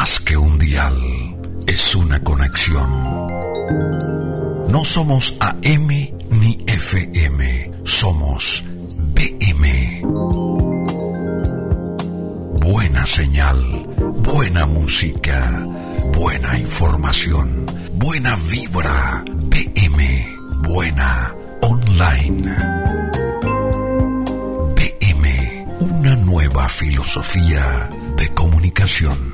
más que un dial, es una conexión. No somos AM ni FM, somos BM. Buena señal, buena música, buena información, buena vibra, BM, buena online. BM, una nueva filosofía de comunicación.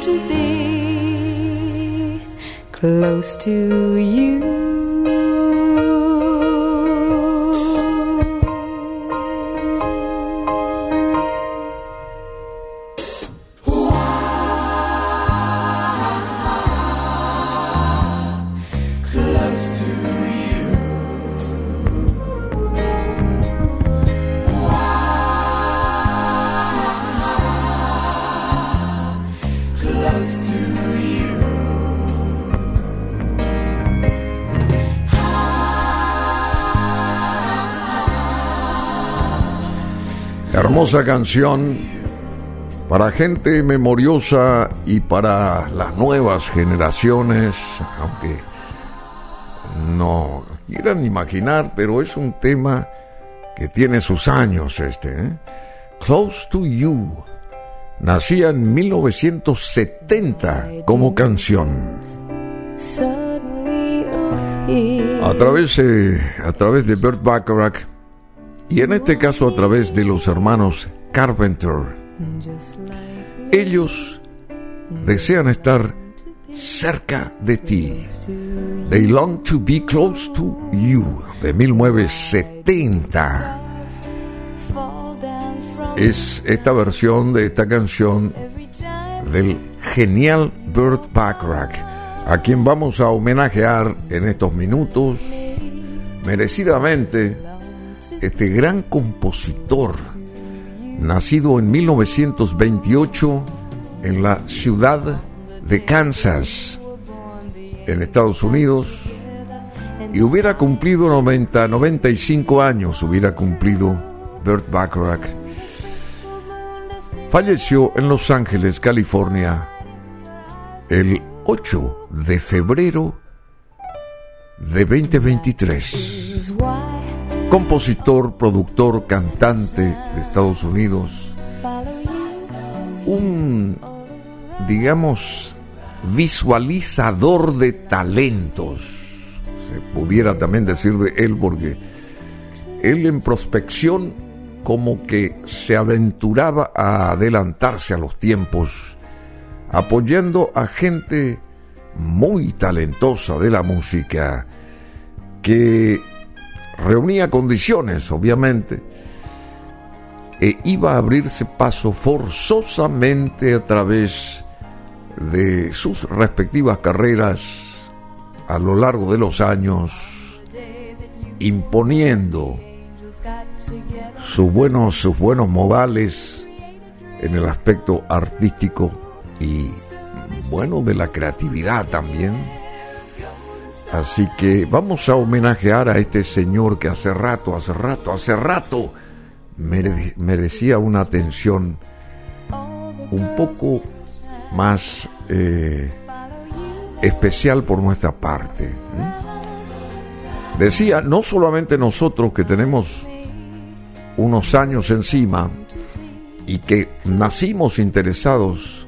To be close to you. Hermosa canción para gente memoriosa y para las nuevas generaciones, aunque no quieran imaginar, pero es un tema que tiene sus años este. ¿eh? Close to You. Nacía en 1970 como canción. A través, eh, a través de Burt Bacharach y en este caso a través de los hermanos Carpenter. Ellos desean estar cerca de ti. They long to be close to you de 1970. fall down from Es esta versión de esta canción del genial Burt Bacharach, a quien vamos a homenajear en estos minutos, merecidamente, este gran compositor, nacido en 1928 en la ciudad de Kansas, en Estados Unidos, y hubiera cumplido 90, 95 años, hubiera cumplido Burt Bacharach. Falleció en Los Ángeles, California, el 8 de febrero de 2023. Compositor, productor, cantante de Estados Unidos. Un, digamos, visualizador de talentos. Se pudiera también decir de él porque él en prospección como que se aventuraba a adelantarse a los tiempos, apoyando a gente muy talentosa de la música que reunía condiciones, obviamente, e iba a abrirse paso forzosamente a través de sus respectivas carreras a lo largo de los años, imponiendo sus buenos, sus buenos modales en el aspecto artístico y bueno de la creatividad también. Así que vamos a homenajear a este señor que hace rato, hace rato, hace rato merecía una atención un poco más eh, especial por nuestra parte. Decía, no solamente nosotros que tenemos unos años encima y que nacimos interesados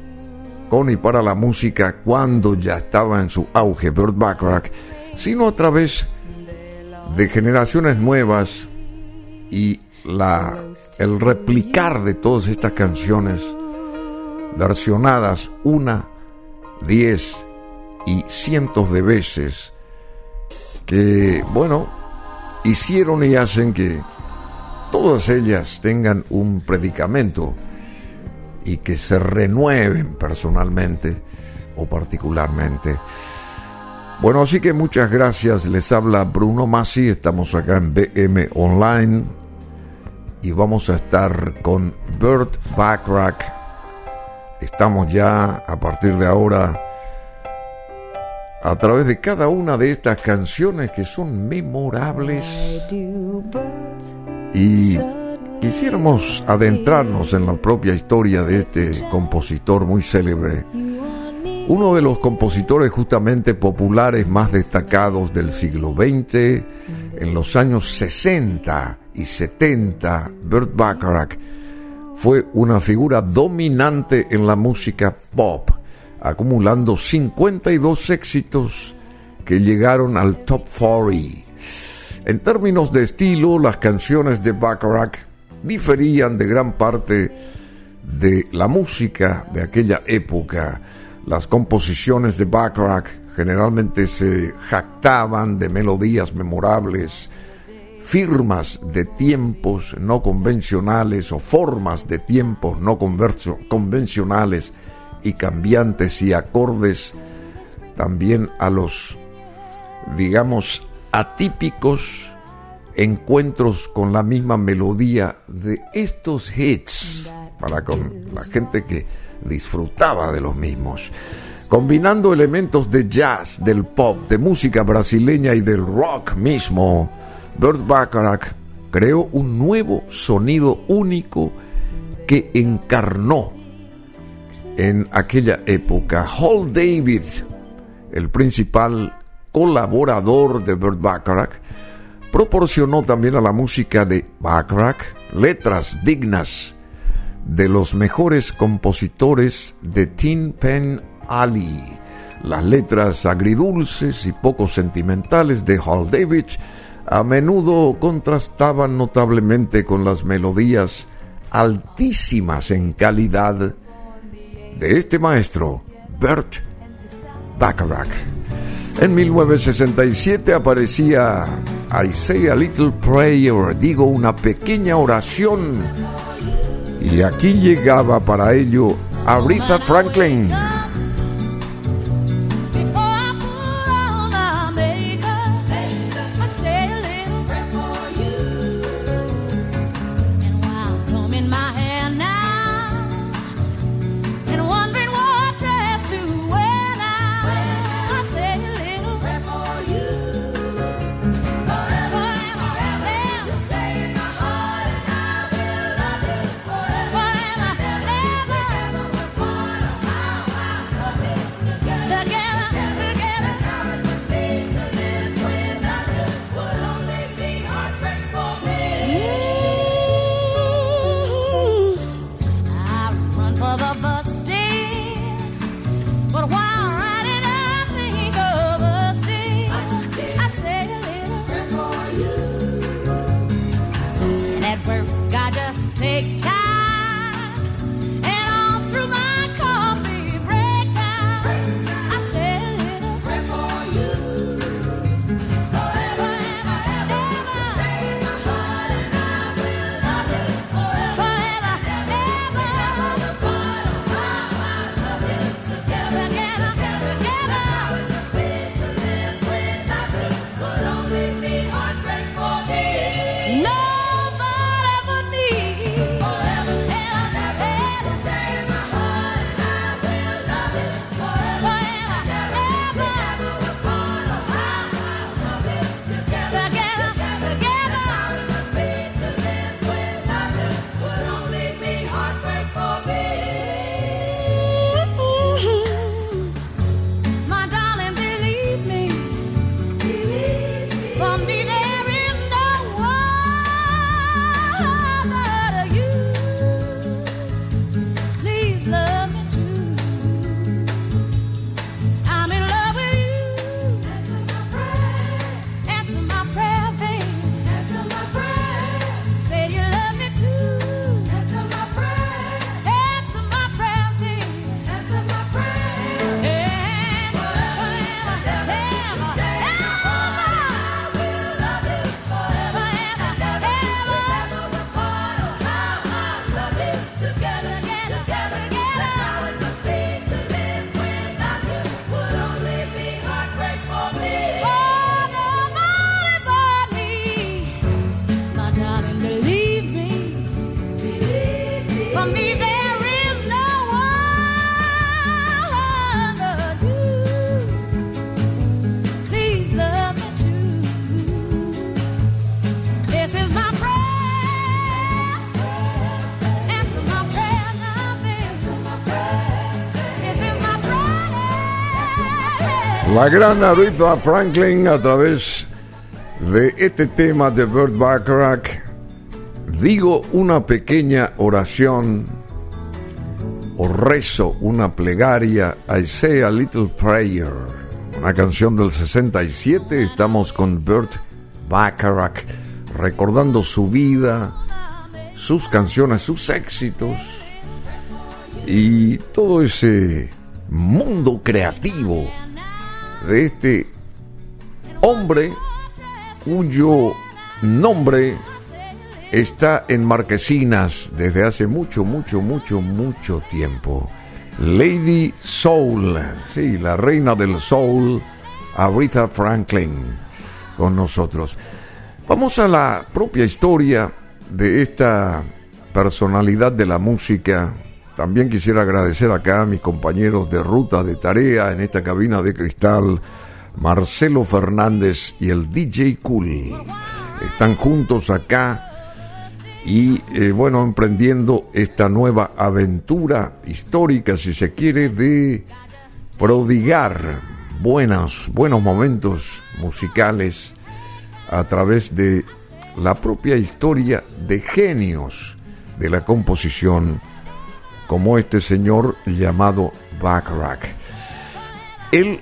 y para la música cuando ya estaba en su auge Burt Bacharach, sino a través de generaciones nuevas y la, el replicar de todas estas canciones versionadas una, diez y cientos de veces que, bueno, hicieron y hacen que todas ellas tengan un predicamento y que se renueven personalmente o particularmente. Bueno, así que muchas gracias. Les habla Bruno Masi. Estamos acá en BM Online y vamos a estar con Burt Backrack. Estamos ya a partir de ahora a través de cada una de estas canciones que son memorables y quisiéramos adentrarnos en la propia historia de este compositor muy célebre, uno de los compositores justamente populares más destacados del siglo XX, en los años 60 y 70, Burt Bacharach fue una figura dominante en la música pop, acumulando 52 éxitos que llegaron al top 40 en términos de estilo, las canciones de Bacharach diferían de gran parte de la música de aquella época. Las composiciones de Bacharach generalmente se jactaban de melodías memorables, firmas de tiempos no convencionales o formas de tiempos no convencionales y cambiantes y acordes también a los, digamos, atípicos encuentros con la misma melodía de estos hits para con la gente que disfrutaba de los mismos. Combinando elementos de jazz, del pop, de música brasileña y del rock mismo, Burt Bacharach creó un nuevo sonido único que encarnó en aquella época. Hall David, el principal colaborador de Burt Bacharach, proporcionó también a la música de Bacharach letras dignas de los mejores compositores de Tin Pen Ali. Las letras agridulces y poco sentimentales de Hal David a menudo contrastaban notablemente con las melodías altísimas en calidad de este maestro, Bert Bacharach. En 1967 aparecía I Say a Little Prayer, digo una pequeña oración. Y aquí llegaba para ello Aretha Franklin. La gran Aretha Franklin a través de este tema de Burt Bacharach digo una pequeña oración o rezo una plegaria. I say a little prayer. Una canción del 67 estamos con Burt Bacharach recordando su vida sus canciones sus éxitos y todo ese mundo creativo de este hombre cuyo nombre está en Marquesinas desde hace mucho, mucho, mucho, mucho tiempo. Lady Soul, sí, la reina del soul, Aretha Franklin, con nosotros. Vamos a la propia historia de esta personalidad de la música también quisiera agradecer acá a mis compañeros de ruta de tarea en esta cabina de cristal, Marcelo Fernández y el DJ Cool. Están juntos acá y eh, bueno, emprendiendo esta nueva aventura histórica, si se quiere, de prodigar buenos, buenos momentos musicales a través de la propia historia de genios de la composición como este señor llamado Bacharach. Él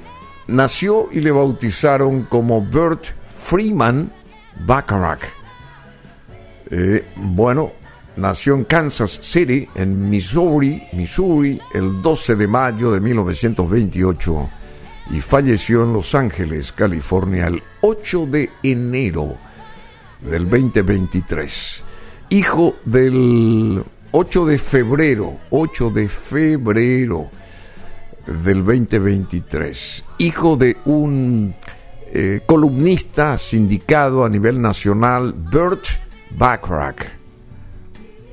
nació y le bautizaron como Bert Freeman Bacharach. Eh, bueno, nació en Kansas City, en Missouri, Missouri, el 12 de mayo de 1928 y falleció en Los Ángeles, California, el 8 de enero del 2023. Hijo del 8 de febrero, 8 de febrero del 2023, hijo de un eh, columnista sindicado a nivel nacional, Bert Bacharach.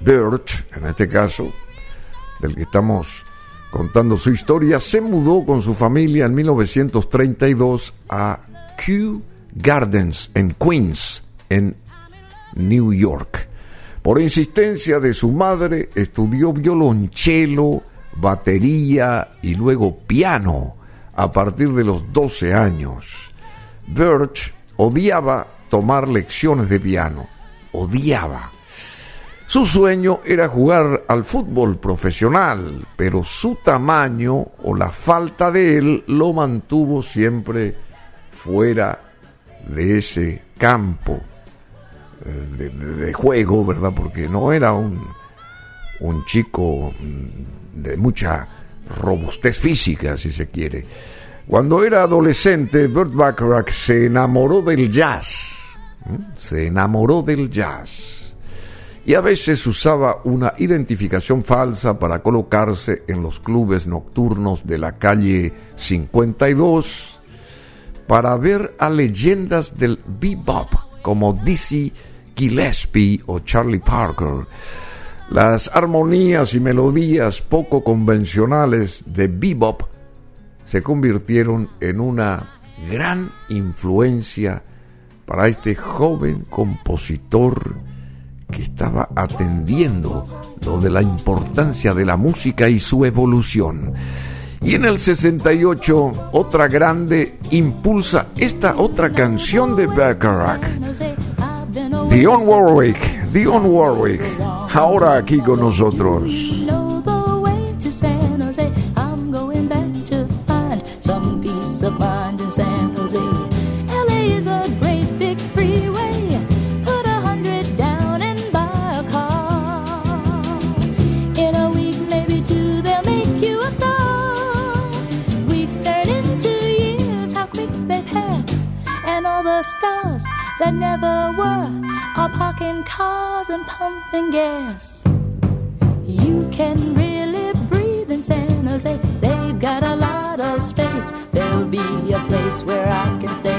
Bert, en este caso, del que estamos contando su historia, se mudó con su familia en 1932 a Kew Gardens en Queens, en New York. Por insistencia de su madre, estudió violonchelo, batería y luego piano a partir de los 12 años. Birch odiaba tomar lecciones de piano, odiaba. Su sueño era jugar al fútbol profesional, pero su tamaño o la falta de él lo mantuvo siempre fuera de ese campo de, juego, ¿verdad? Porque no era un, un chico mm, de mucha robustez física, si se quiere. Cuando era adolescente, Burt Bacharach se enamoró del jazz. Se enamoró del jazz. Y a veces usaba una identificación falsa para colocarse en los clubes nocturnos de la calle 52 para ver a leyendas del bebop como Dizzy Gillespie o Charlie Parker. Las armonías y melodías poco convencionales de bebop se convirtieron en una gran influencia para este joven compositor que estaba atendiendo lo de la importancia de la música y su evolución. Y en el 68, otra grande impulsa esta otra canción de Bacharach. Dion Warwick, Dion Warwick, ahora aquí con nosotros. that never were are parking cars and pumping gas. You can really breathe in San Jose. They've got a lot of space. There'll be a place where I can stay.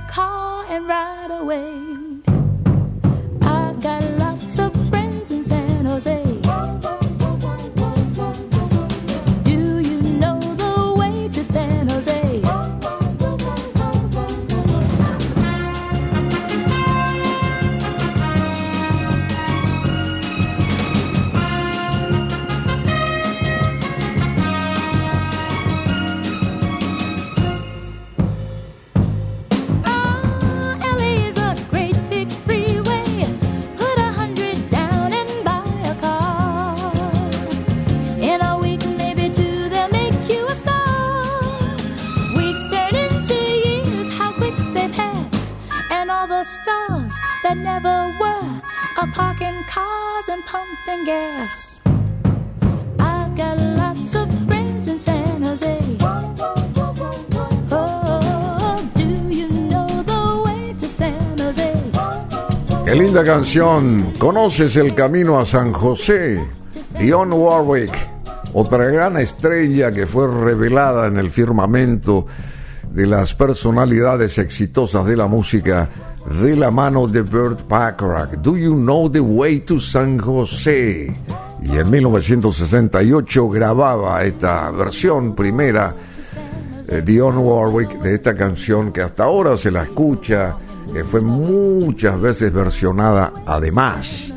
Car and ride away. Linda canción. ¿Conoces el camino a San José? Dion Warwick, otra gran estrella que fue revelada en el firmamento de las personalidades exitosas de la música de la mano de Burt Bacharach. Do you know the way to San José? Y en 1968 grababa esta versión primera eh, Dionne Warwick de esta canción que hasta ahora se la escucha, que fue muchas veces versionada además.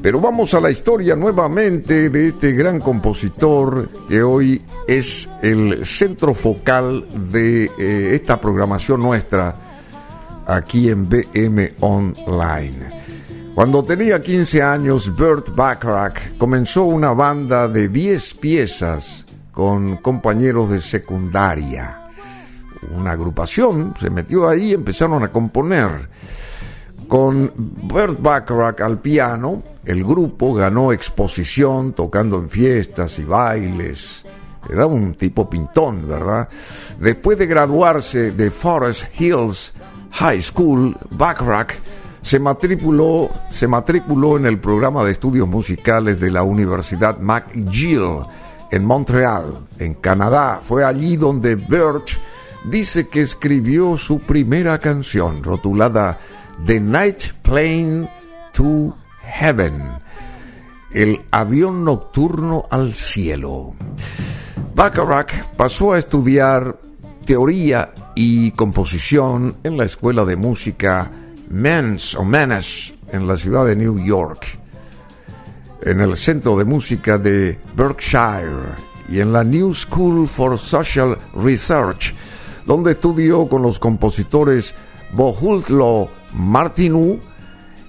Pero vamos a la historia nuevamente de este gran compositor que hoy es el centro focal de eh, esta programación nuestra aquí en BM Online. Cuando tenía 15 años, Burt Bacharach comenzó una banda de 10 piezas con compañeros de secundaria. Una agrupación se metió ahí y empezaron a componer. Con Burt Bacharach al piano, el grupo ganó exposición tocando en fiestas y bailes. Era un tipo pintón, ¿verdad? Después de graduarse de Forest Hills High School, Bacharach se matriculó, se matriculó en el programa de estudios musicales de la Universidad McGill en Montreal, en Canadá. Fue allí donde Birch dice que escribió su primera canción, rotulada The Night Plane to Heaven, el avión nocturno al cielo. Bacharach pasó a estudiar teoría y composición en la escuela de música Men's o Menace en la ciudad de New York. en el Centro de Música de Berkshire y en la New School for Social Research, donde estudió con los compositores Bohultlo Martinu,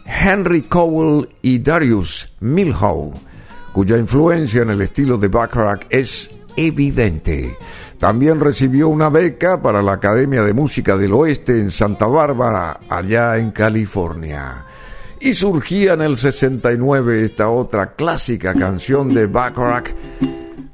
Henry Cowell y Darius Milhaud, cuya influencia en el estilo de Bacharach es evidente. También recibió una beca para la Academia de Música del Oeste en Santa Bárbara, allá en California. Y surgía en el 69 esta otra clásica canción de Bacharach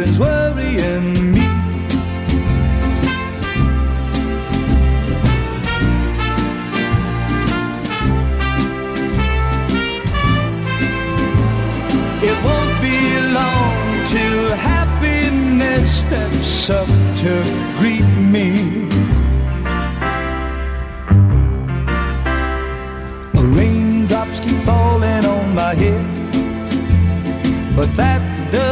Nothing's worrying me. It won't be long till happiness steps up to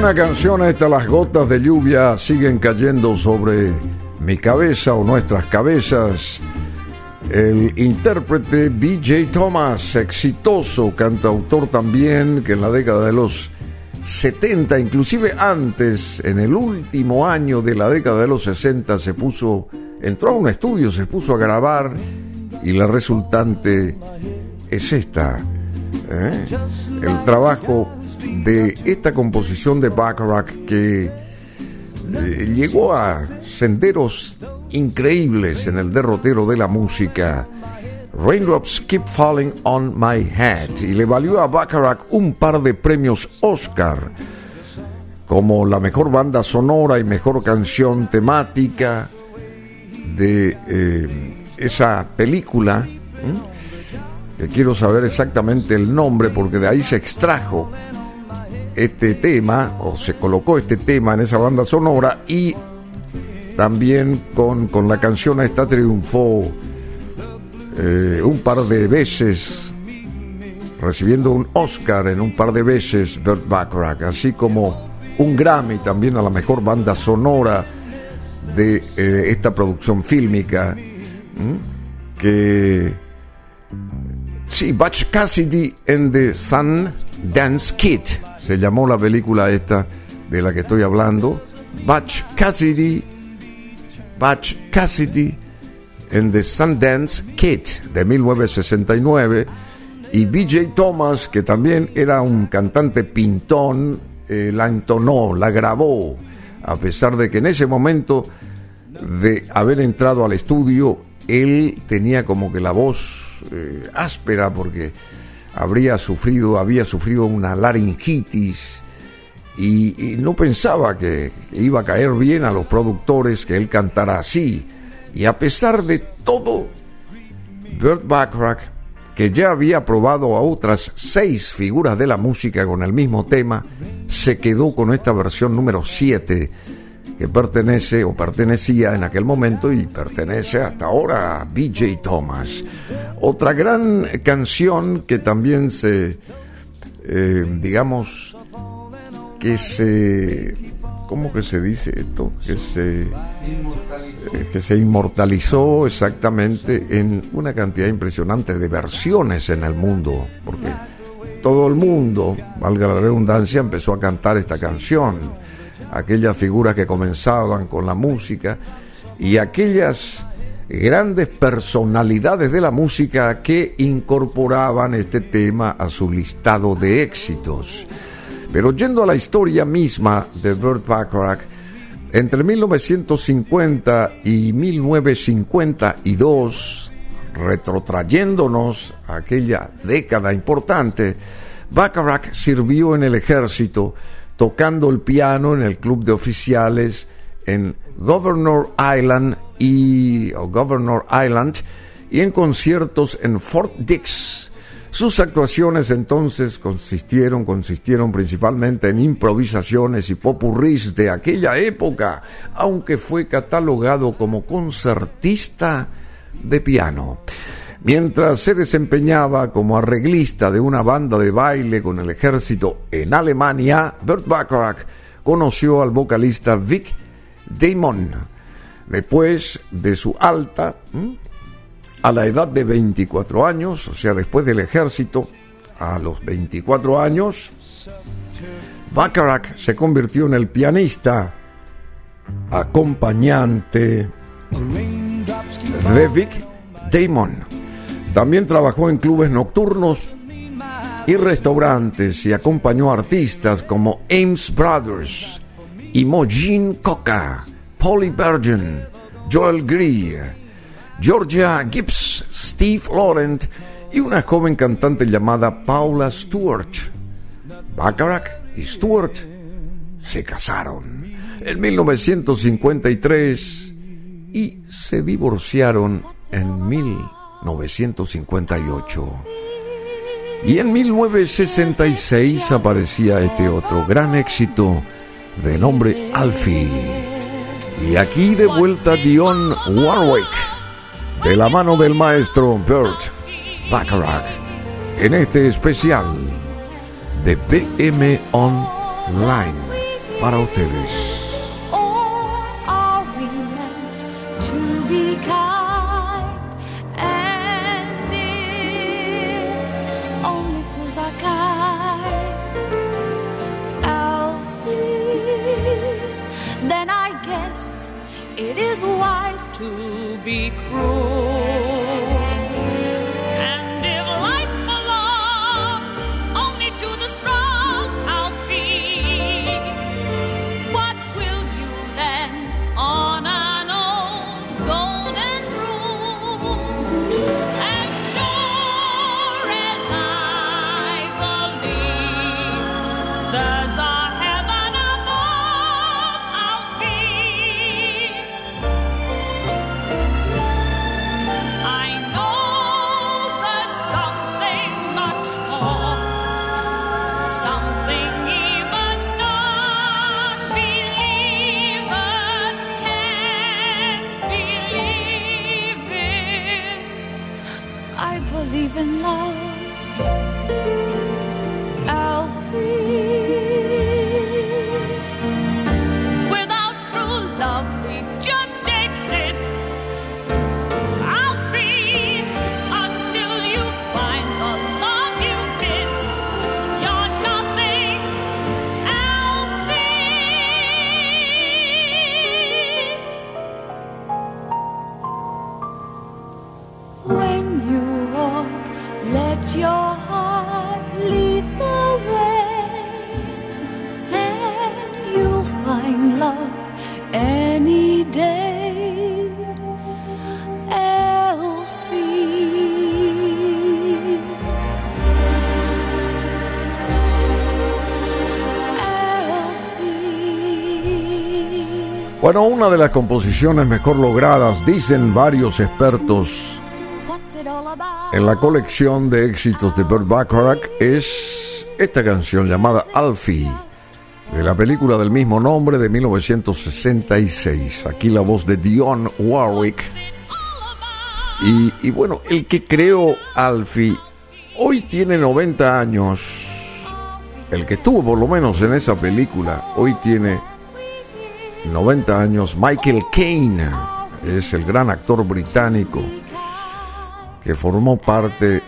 buena canción esta, las gotas de lluvia siguen cayendo sobre mi cabeza o nuestras cabezas. El intérprete BJ Thomas, exitoso cantautor también, que en la década de los 70, inclusive antes, en el último año de la década de los 60, se puso, entró a un estudio, se puso a grabar y la resultante es esta. ¿eh? El trabajo de esta composición de Bacharach que eh, llegó a senderos increíbles en el derrotero de la música. Raindrops Keep Falling on My Head y le valió a Bacharach un par de premios Oscar como la mejor banda sonora y mejor canción temática de eh, esa película. Que quiero saber exactamente el nombre porque de ahí se extrajo este tema o se colocó este tema en esa banda sonora y también con, con la canción esta triunfó eh, un par de veces recibiendo un Oscar en un par de veces Burt Bacharach así como un Grammy también a la mejor banda sonora de eh, esta producción fílmica que sí Butch Cassidy and the Sun Dance Kid se llamó la película esta de la que estoy hablando Butch Cassidy Butch Cassidy and the Sundance Kid de 1969 y BJ Thomas que también era un cantante pintón eh, la entonó, la grabó a pesar de que en ese momento de haber entrado al estudio él tenía como que la voz eh, áspera porque habría sufrido, había sufrido una laringitis y, no pensaba que iba a caer bien a los productores que él cantara así. Y a pesar de todo, Burt Bacharach, que ya había probado a otras seis figuras de la música con el mismo tema, se quedó con esta versión número 7 que pertenece o pertenecía en aquel momento y pertenece hasta ahora a BJ Thomas. Otra gran canción que también se, eh, digamos, que se, ¿cómo que se dice esto? Que se, eh, que se inmortalizó exactamente en una cantidad impresionante de versiones en el mundo, porque todo el mundo, valga la redundancia, empezó a cantar esta canción aquellas figuras que comenzaban con la música y aquellas grandes personalidades de la música que incorporaban este tema a su listado de éxitos. Pero yendo a la historia misma de Burt Bacharach, entre 1950 y 1952, retrotrayéndonos a aquella década importante, Bacharach sirvió en el ejército tocando el piano en el club de oficiales en Governor Island y Governor Island y en conciertos en Fort Dix. Sus actuaciones entonces consistieron, consistieron principalmente en improvisaciones y popurrís de aquella época, aunque fue catalogado como concertista de piano. Mientras se desempeñaba como arreglista de una banda de baile con el ejército en Alemania, Burt Bacharach conoció al vocalista Vic Damon. Después de su alta, a la edad de 24 años, o sea, después del ejército, a los 24 años, Bacharach se convirtió en el pianista acompañante de Vic Damon. También trabajó en clubes nocturnos y restaurantes y acompañó a artistas como Ames Brothers, Imogen Coca, Polly Bergen, Joel Greer, Georgia Gibbs, Steve Laurent y una joven cantante llamada Paula Stewart. Bacharach y Stewart se casaron en 1953 y se divorciaron en 1953. 1958. Y en 1966 aparecía este otro gran éxito de nombre Alfie. Y aquí de vuelta Dion Warwick, de la mano del maestro Bert Bacharach, en este especial de BM Online para ustedes. Bueno, una de las composiciones mejor logradas, dicen varios expertos en la colección de éxitos de Burt Bacharach, es esta canción llamada Alfie, de la película del mismo nombre de 1966. Aquí la voz de Dionne Warwick. Y, y bueno, el que creó Alfie hoy tiene 90 años. El que estuvo por lo menos en esa película hoy tiene 90 años, Michael Caine es el gran actor británico que formó parte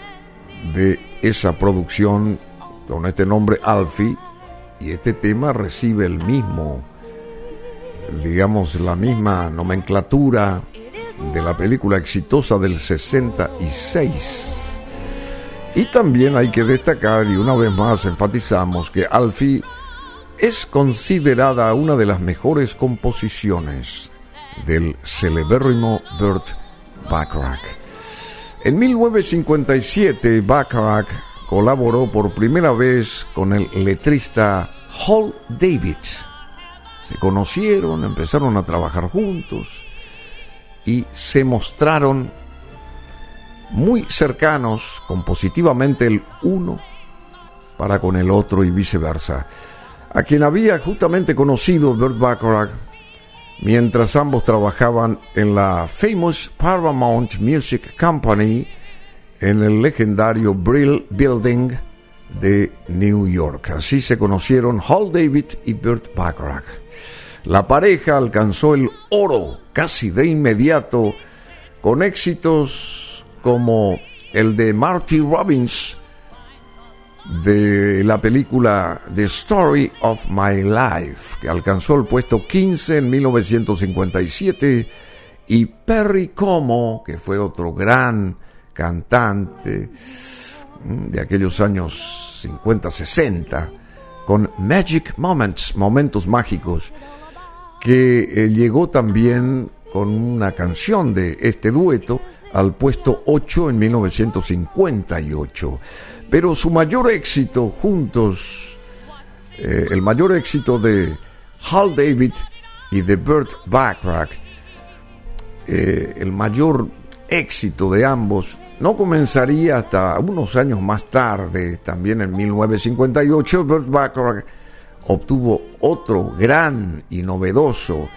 de esa producción con este nombre Alfie y este tema recibe el mismo, digamos, la misma nomenclatura de la película exitosa del 66. Y también hay que destacar, y una vez más enfatizamos, que Alfie es considerada una de las mejores composiciones del celebérrimo Burt Bacharach. En 1957, Bacharach colaboró por primera vez con el letrista Hall David. Se conocieron, empezaron a trabajar juntos y se mostraron muy cercanos compositivamente el uno para con el otro y viceversa a quien había justamente conocido Burt Bacharach mientras ambos trabajaban en la famous Paramount Music Company en el legendario Brill Building de New York. Así se conocieron Hall David y Burt Bacharach. La pareja alcanzó el oro casi de inmediato con éxitos como el de Marty Robbins de la película The Story of My Life, que alcanzó el puesto 15 en 1957, y Perry Como, que fue otro gran cantante mm, de aquellos años 50-60, con Magic Moments, momentos mágicos, que eh, llegó también con una canción de este dueto al puesto 8 en 1958. Pero su mayor éxito juntos, eh, el mayor éxito de Hal David y de Burt Bacharach, eh, el mayor éxito de ambos no comenzaría hasta unos años más tarde, también en 1958, Burt Bacharach obtuvo otro gran y novedoso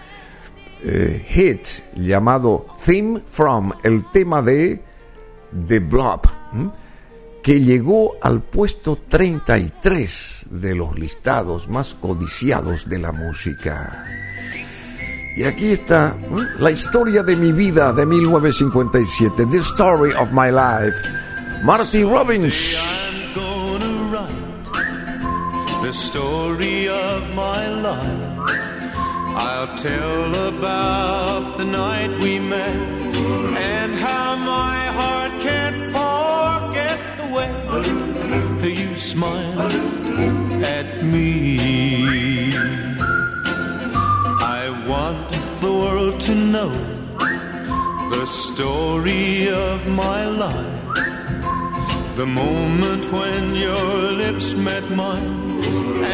eh, hit llamado Theme From, el tema de The Blob que llegó al puesto 33 de los listados más codiciados de la música. Y aquí está la historia de mi vida de 1957, The Story of My Life, Marty Robbins. The story of my life. I'll tell about the night we met and how my heart can't forget the way you smiled at me. I want the world to know the story of my life. The moment when your lips met mine,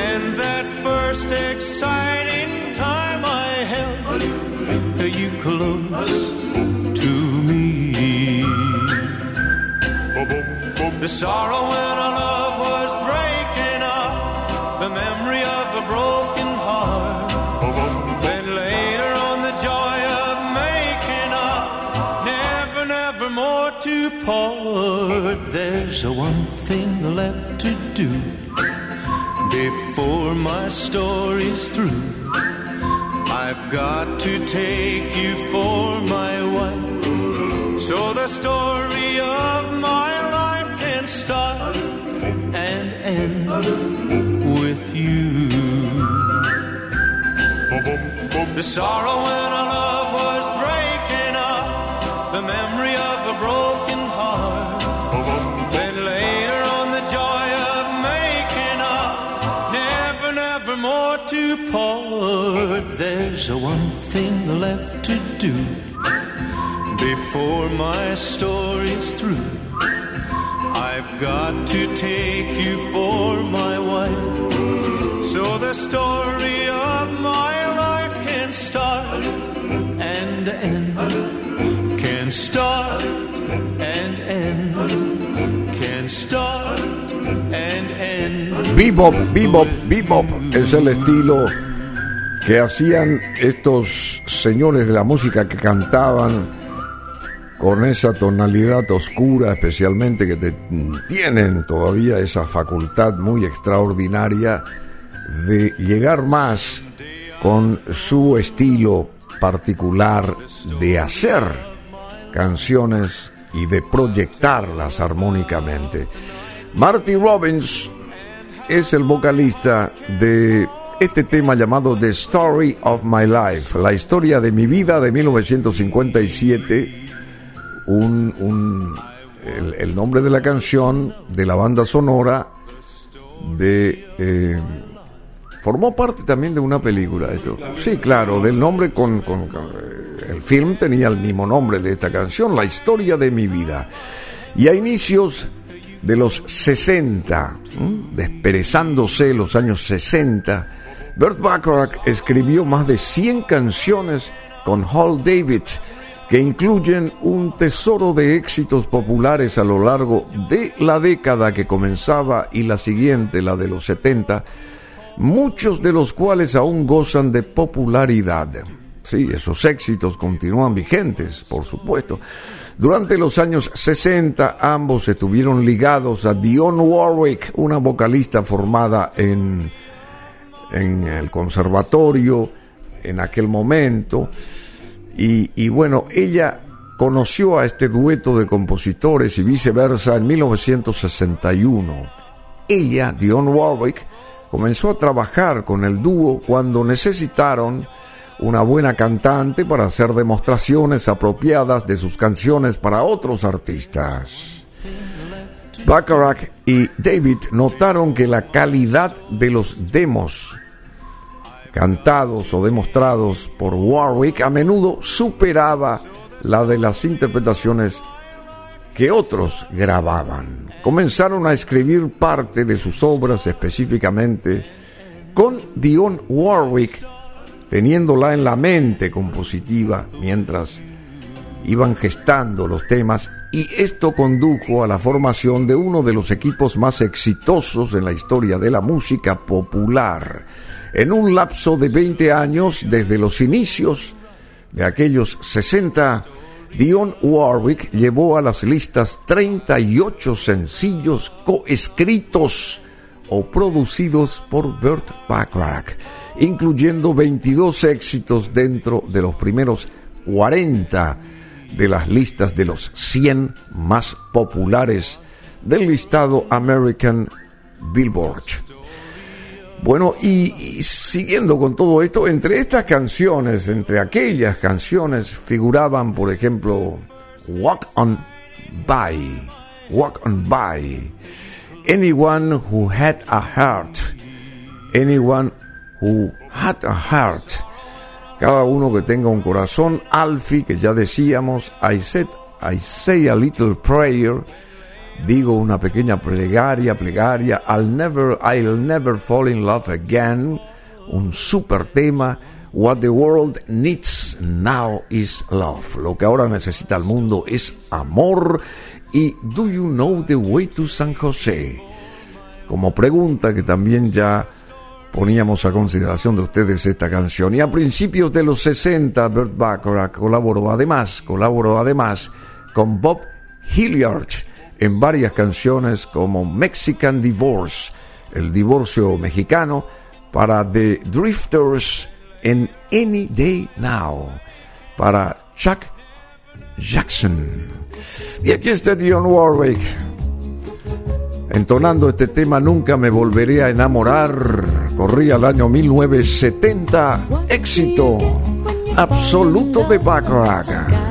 and that first exciting time I held you close to me. The sorrow our love There's a one thing left to do before my story's through. I've got to take you for my wife. So the story of my life can start and end with you. The sorrow when our love There's one thing left to do before my story's through. I've got to take you for my wife. So the story of my life can start and end, can start and end, can start and end. Bebop, bebop, bebop es el estilo que hacían estos señores de la música que cantaban con esa tonalidad oscura especialmente que te- tienen todavía esa facultad muy extraordinaria de llegar más con su estilo particular de hacer canciones y de proyectarlas armónicamente. Marty Robbins es el vocalista de este tema llamado The Story of My Life, la historia de mi vida de 1957 un, un- el, el nombre de la canción, de la banda sonora, de... eh, formó parte también de una película esto. Sí, claro, del nombre con, con- eh, el film tenía el mismo nombre de esta canción, La historia de mi vida. Y a inicios de los 60, ¿m? desperezándose los años 60, Burt Bacharach escribió más de 100 canciones con Hall David que incluyen un tesoro de éxitos populares a lo largo de la década que comenzaba y la siguiente, la de los 70, muchos de los cuales aún gozan de popularidad. Sí, esos éxitos continúan vigentes, por supuesto. Durante los años 60 ambos estuvieron ligados a Dionne Warwick, una vocalista formada en, en el conservatorio en aquel momento. Y, y bueno, ella conoció a este dueto de compositores y viceversa en 1961. Ella, Dionne Warwick, comenzó a trabajar con el dúo cuando necesitaron una buena cantante para hacer demostraciones apropiadas de sus canciones para otros artistas. Bacharach y David notaron que la calidad de los demos cantados o demostrados por Warwick a menudo superaba la de las interpretaciones que otros grababan. Comenzaron a escribir parte de sus obras específicamente con Dionne Warwick, teniéndola en la mente compositiva mientras iban gestando los temas y esto condujo a la formación de uno de los equipos más exitosos en la historia de la música popular. En un lapso de 20 años desde los inicios de aquellos 60, Dionne Warwick llevó a las listas 38 sencillos coescritos o producidos por Burt Bacharach, incluyendo 22 éxitos dentro de los primeros 40 de las listas de los 100 más populares del listado American Billboard. Bueno, y, y siguiendo con todo esto, entre estas canciones, entre aquellas canciones, figuraban, por ejemplo, Walk on By, Walk on By, Anyone Who Had a Heart, Anyone Who Had a Heart, cada uno que tenga un corazón, Alfie, que ya decíamos, I said, I say a little prayer, digo una pequeña plegaria, plegaria, I'll never, I'll never fall in love again, un super tema, What the world needs now is love. Lo que ahora necesita el mundo es amor. Y Do you know the way to San José? Como pregunta que también ya poníamos a consideración de ustedes esta canción. Y a principios de los 60, Burt Bacharach colaboró además, colaboró además con Bob Hilliard en varias canciones como Mexican Divorce, el divorcio mexicano, para The Drifters en Any Day Now, para Chuck Jackson. Y aquí está Dionne Warwick entonando este tema Nunca me volveré a enamorar. Corría el año 1970. Éxito absoluto de Bacharach.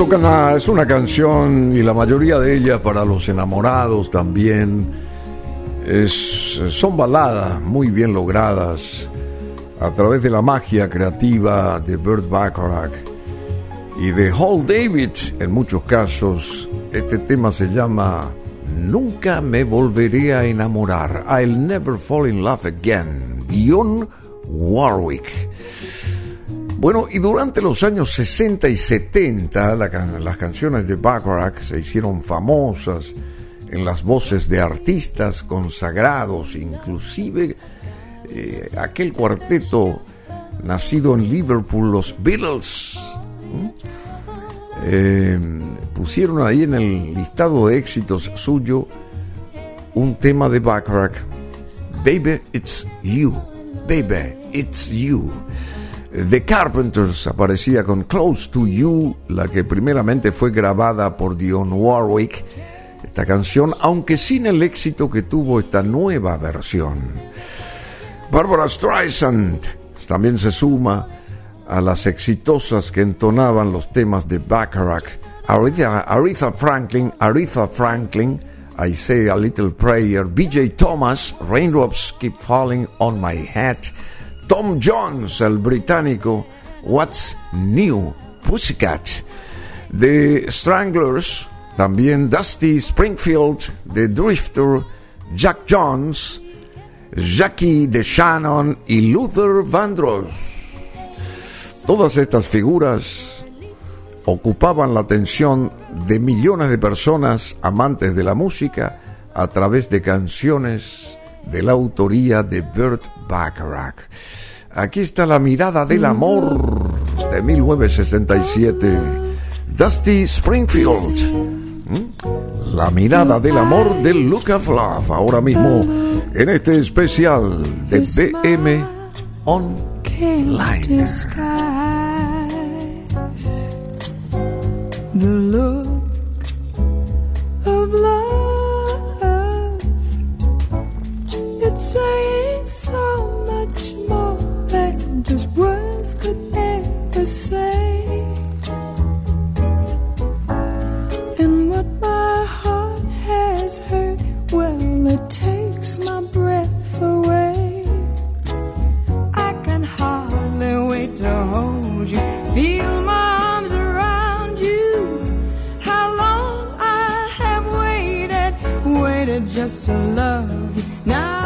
Es una, canción y la mayoría de ellas para los enamorados también. Son baladas muy bien logradas a través de la magia creativa de Burt Bacharach y de Hall David en muchos casos. Este tema se llama Nunca me volveré a enamorar. I'll never fall in love again. Dion Warwick. Bueno, y durante los años 60 y 70 las canciones de Bacharach se hicieron famosas en las voces de artistas consagrados, inclusive eh, aquel cuarteto nacido en Liverpool, los Beatles, eh, pusieron ahí en el listado de éxitos suyo un tema de Bacharach, Baby, It's You, Baby, It's You. The Carpenters aparecía con Close to You, la que primeramente fue grabada por Dion Warwick, esta canción, aunque sin el éxito que tuvo esta nueva versión. Barbara Streisand también se suma a las exitosas que entonaban los temas de Bacharach. Aretha, Franklin, Aretha Franklin, I Say a Little Prayer, BJ Thomas, Raindrops Keep Falling on My Head, Tom Jones, el británico, What's New, Pussycat, The Stranglers, también Dusty Springfield, The Drifter, Jack Jones, Jackie DeShannon y Luther Vandross. Todas estas figuras ocupaban la atención de millones de personas amantes de la música a través de canciones de la autoría de Burt Bacharach. Aquí está la mirada del amor de 1967. Dusty Springfield. ¿Mm? La mirada del amor del Look of Love. Ahora mismo en este especial de BM Online. The look of love. Saying so much more than just words could ever say. And what my heart has heard, well, it takes my breath away. I can hardly wait to hold you, feel my arms around you. How long I have waited, waited just to love you. Now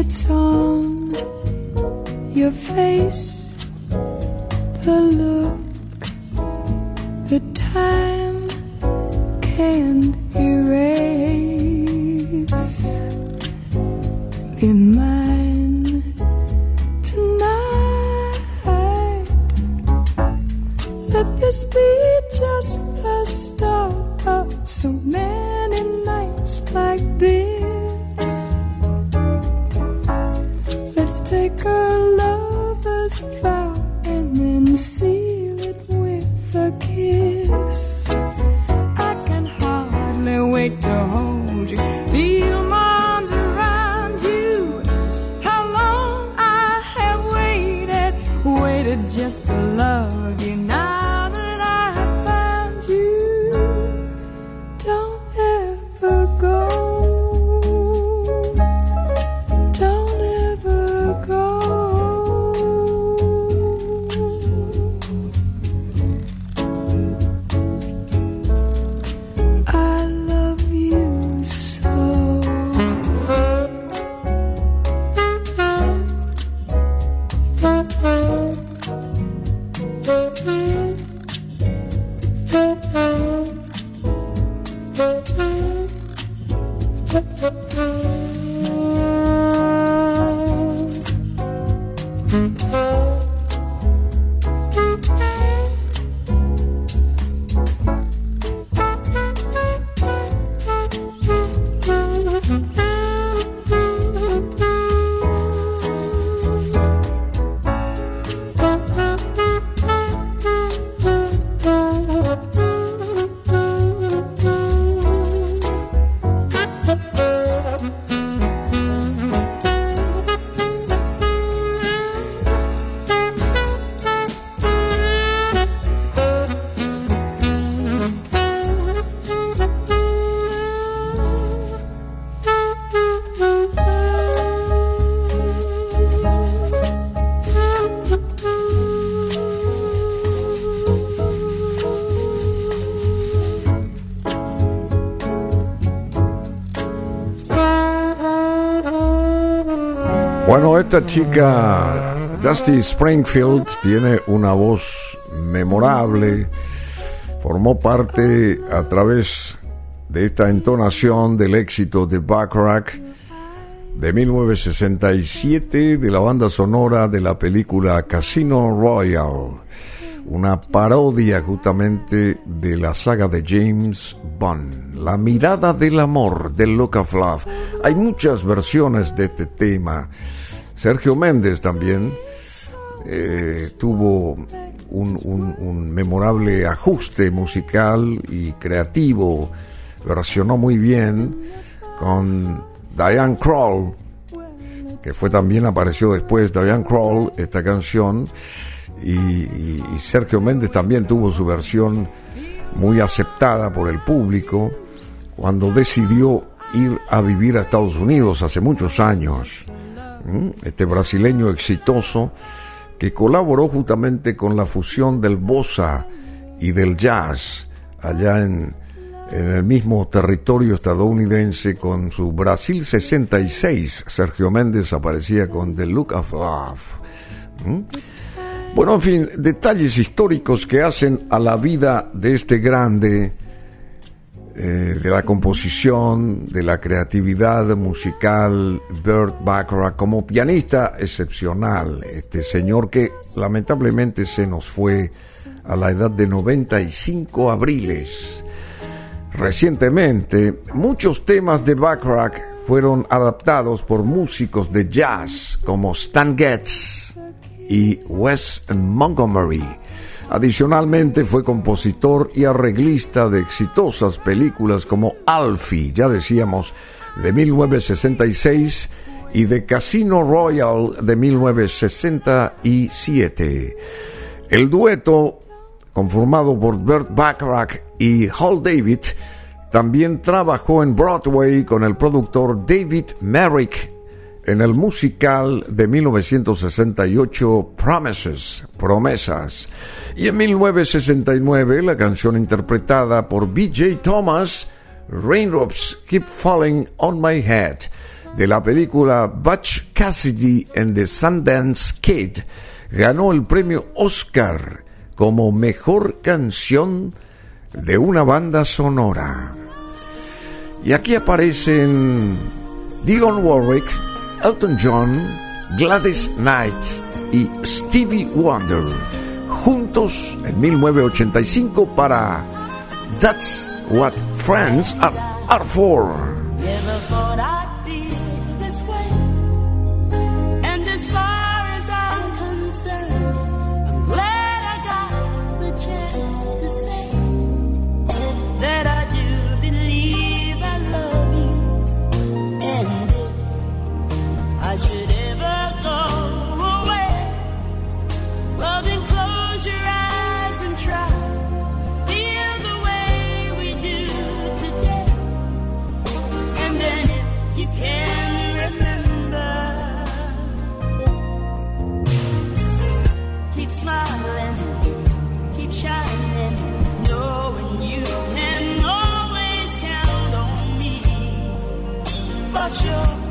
It's on your face, the look, the time can't erase. Be mine tonight. Let this be just the start of so many nights like this. Take a lover's vow and then seal it with a kiss. I can hardly wait to hold Esta chica, Dusty Springfield, tiene una voz memorable. Formó parte a través de esta entonación del éxito de Bacharach de 1967 de la banda sonora de la película Casino Royale, una parodia justamente de la saga de James Bond, La mirada del amor, del Look of Love. Hay muchas versiones de este tema. Sergio Méndez también eh, tuvo un, memorable ajuste musical y creativo, versionó muy bien con Diane Kroll, que fue también apareció después Diane Kroll esta canción y- y Sergio Méndez también tuvo su versión muy aceptada por el público cuando decidió ir a vivir a Estados Unidos hace muchos años. Este brasileño exitoso que colaboró justamente con la fusión del bossa y del jazz allá en, en el mismo territorio estadounidense con su Brasil 66. Sergio Méndez aparecía con The Look of Love. Bueno, en fin, detalles históricos que hacen a la vida de este grande, eh, de la composición, de la creatividad musical, Burt Bacharach, como pianista excepcional, este señor que lamentablemente se nos fue a la edad de 95 abriles. Recientemente, muchos temas de Bacharach fueron adaptados por músicos de jazz como Stan Getz y Wes Montgomery. Adicionalmente fue compositor y arreglista de exitosas películas como Alfie, ya decíamos, de 1966 y de Casino Royale de 1967. El dueto, conformado por Burt Bacharach y Hal David, también trabajó en Broadway con el productor David Merrick en el musical de 1968 Promises, Promesas. Y en 1969 la canción interpretada por B.J. Thomas, Raindrops Keep Falling on My Head, de la película Butch Cassidy and the Sundance Kid, ganó el premio Oscar como mejor canción de una banda sonora. Y aquí aparecen Dionne Warwick, Elton John, Gladys Knight y Stevie Wonder, juntos en 1985 para That's What Friends Are, are For. For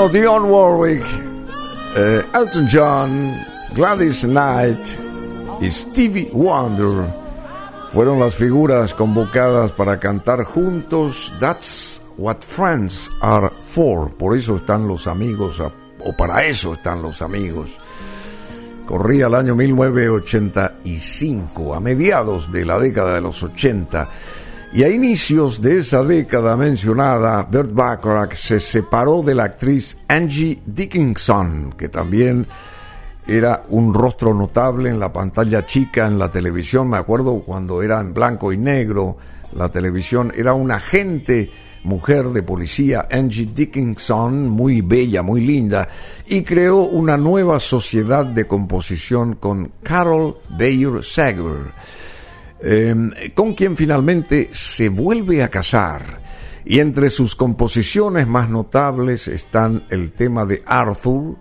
Bueno, Dionne Warwick, eh, Elton John, Gladys Knight y Stevie Wonder fueron las figuras convocadas para cantar juntos That's What Friends Are For. Por eso están los amigos, o para eso están los amigos. Corría el año 1985, a mediados de la década de los 80. Y a inicios de esa década mencionada, Bert Bacharach se separó de la actriz Angie Dickinson, que también era un rostro notable en la pantalla chica, en la televisión. Me acuerdo cuando era en blanco y negro, la televisión era una agente mujer de policía, Angie Dickinson, muy bella, muy linda, y creó una nueva sociedad de composición con Carol Bayer Sager Em, con quien finalmente se vuelve a casar. Y entre sus composiciones más notables están el tema de Arthur,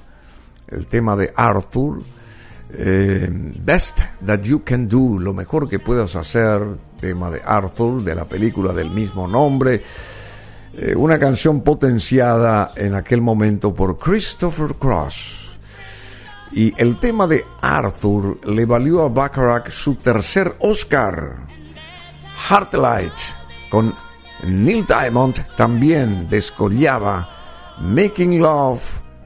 el tema de Arthur, em, Best That You Can Do, lo mejor que puedas hacer, tema de Arthur, de la película del mismo nombre, eh, una canción potenciada en aquel momento por Christopher Cross. Y el tema de Arthur le valió a Bacharach su tercer Oscar. Heartlight con Neil Diamond también descollaba Making Love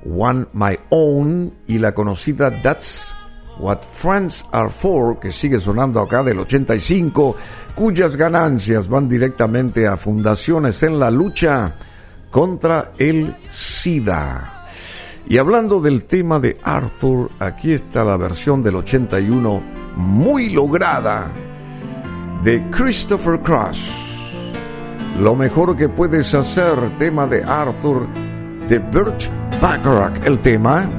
One My Own y la conocida That's What Friends Are For, que sigue sonando acá del 85, cuyas ganancias van directamente a fundaciones en la lucha contra el SIDA. Y hablando del tema de Arthur, aquí está la versión del 81 muy lograda de Christopher Cross. Lo mejor que puedes hacer, tema de Arthur, de Burt Bacharach, el tema.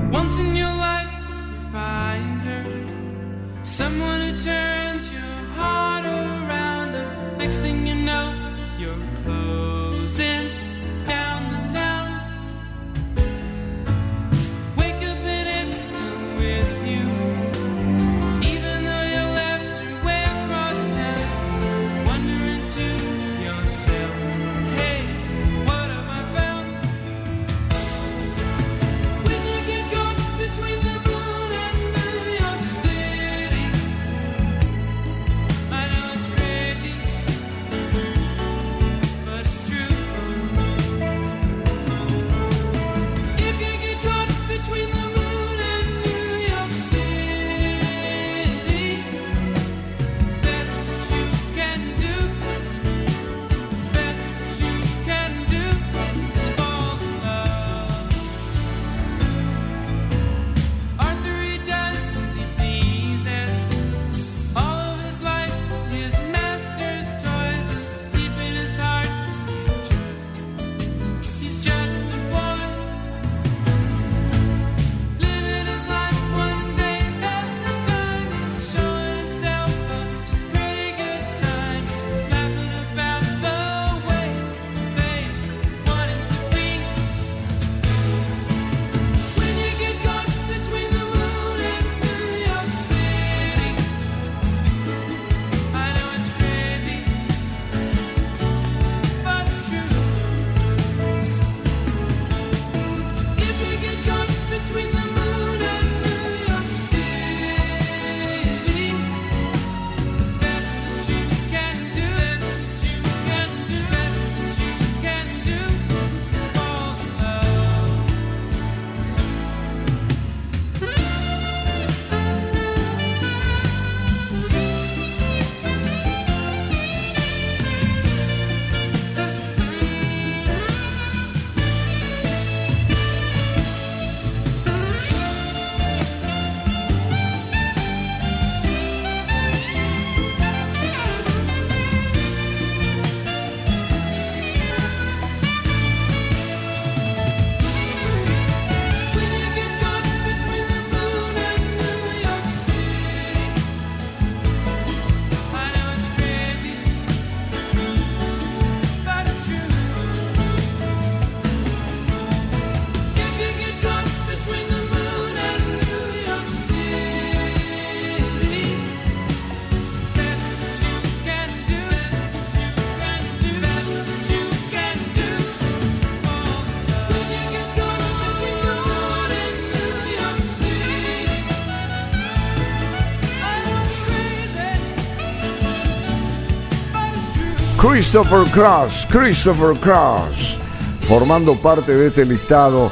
Christopher Cross, Christopher Cross, formando parte de este listado,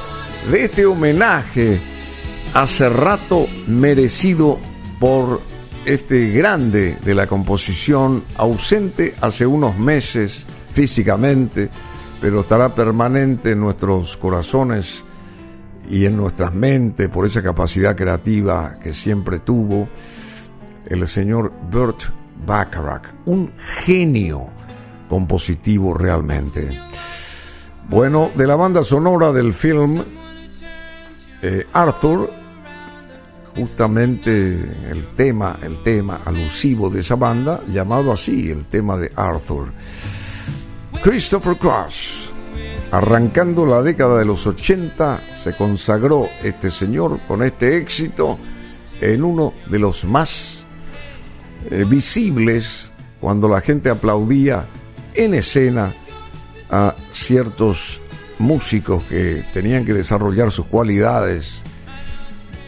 de este homenaje hace rato merecido por este grande de la composición, ausente hace unos meses físicamente, pero estará permanente en nuestros corazones y en nuestras mentes por esa capacidad creativa que siempre tuvo el señor Burt Bacharach, un genio compositivo realmente. Bueno, de la banda sonora del film eh, Arthur, justamente el tema, el tema alusivo de esa banda, llamado así, el tema de Arthur. Christopher Cross, arrancando la década de los 80, se consagró este señor con este éxito en uno de los más eh, visibles cuando la gente aplaudía en escena a ciertos músicos que tenían que desarrollar sus cualidades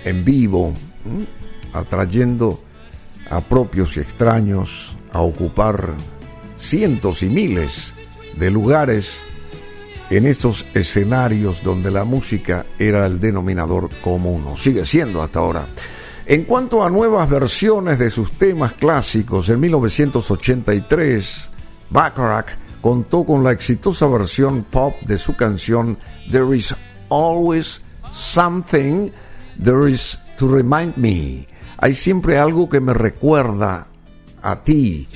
en vivo, atrayendo a propios y extraños a ocupar cientos y miles de lugares en estos escenarios donde la música era el denominador común, o sigue siendo hasta ahora. En cuanto a nuevas versiones de sus temas clásicos, en 1983, Bacharach contó con la exitosa versión pop de su canción There is always something there is to remind me. Hay siempre algo que me recuerda a ti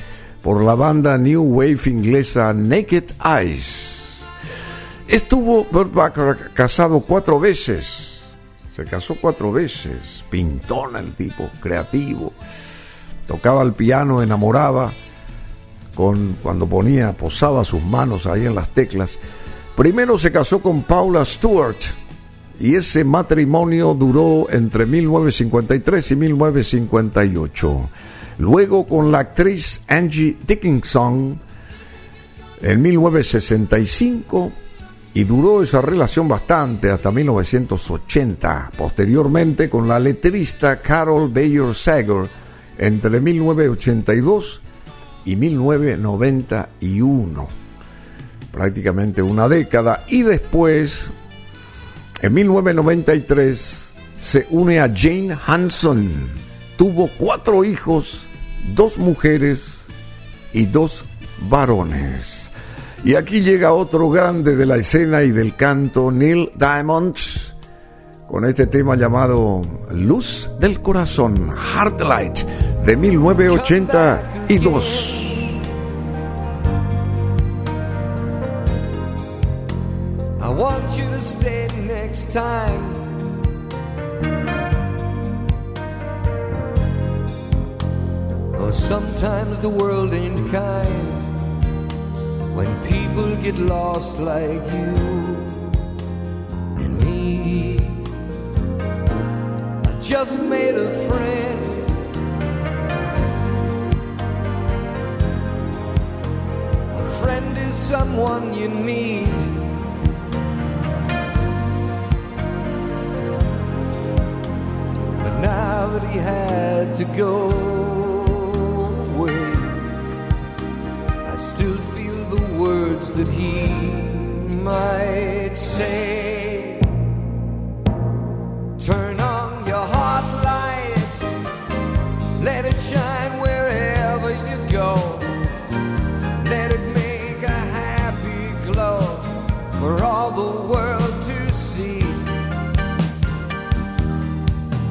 por la banda New Wave inglesa Naked Eyes. Estuvo Burt Bacharach casado cuatro veces se casó cuatro veces, pintona el tipo, creativo. Tocaba el piano, enamoraba, cuando ponía, posaba sus manos ahí en las teclas. Primero se casó con Paula Stewart y ese matrimonio duró entre 1953 y 1958. Luego con la actriz Angie Dickinson en 1965 y duró esa relación bastante hasta 1980, posteriormente con la letrista Carol Bayer Sager entre 1982 y 1991, prácticamente una década, y después, en 1993, se une a Jane Hanson, tuvo cuatro hijos, dos mujeres y dos varones. Y aquí llega otro grande de la escena y del canto, Neil Diamond, con este tema llamado Luz del Corazón, Heartlight, de 1982. I want you to stay next time. Oh, sometimes the world ain't kind. when people get lost like you just made a friend. A friend is someone you need. But now that he had to go. Away, I still feel the words that he might say, let it shine wherever you go, let it make a happy glow for all the world to see.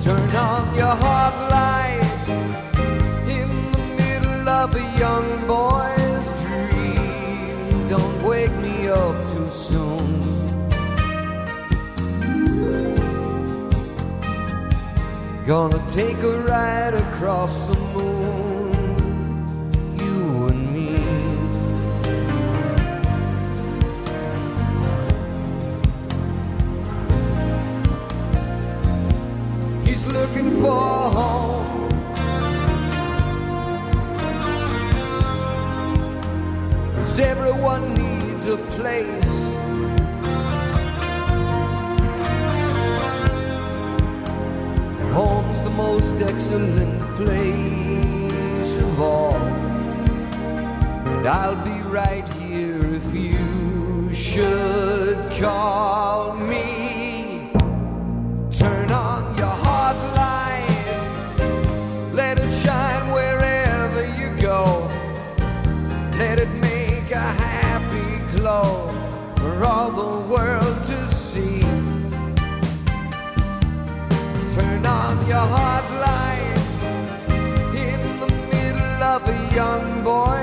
Turn on your heart light in the middle of a young boy. Gonna take a ride across the moon, you and me. He's looking for home. Cause everyone needs a place most excellent place of all. And I'll be right here if you should call me. Your heart light in the middle of a young boy's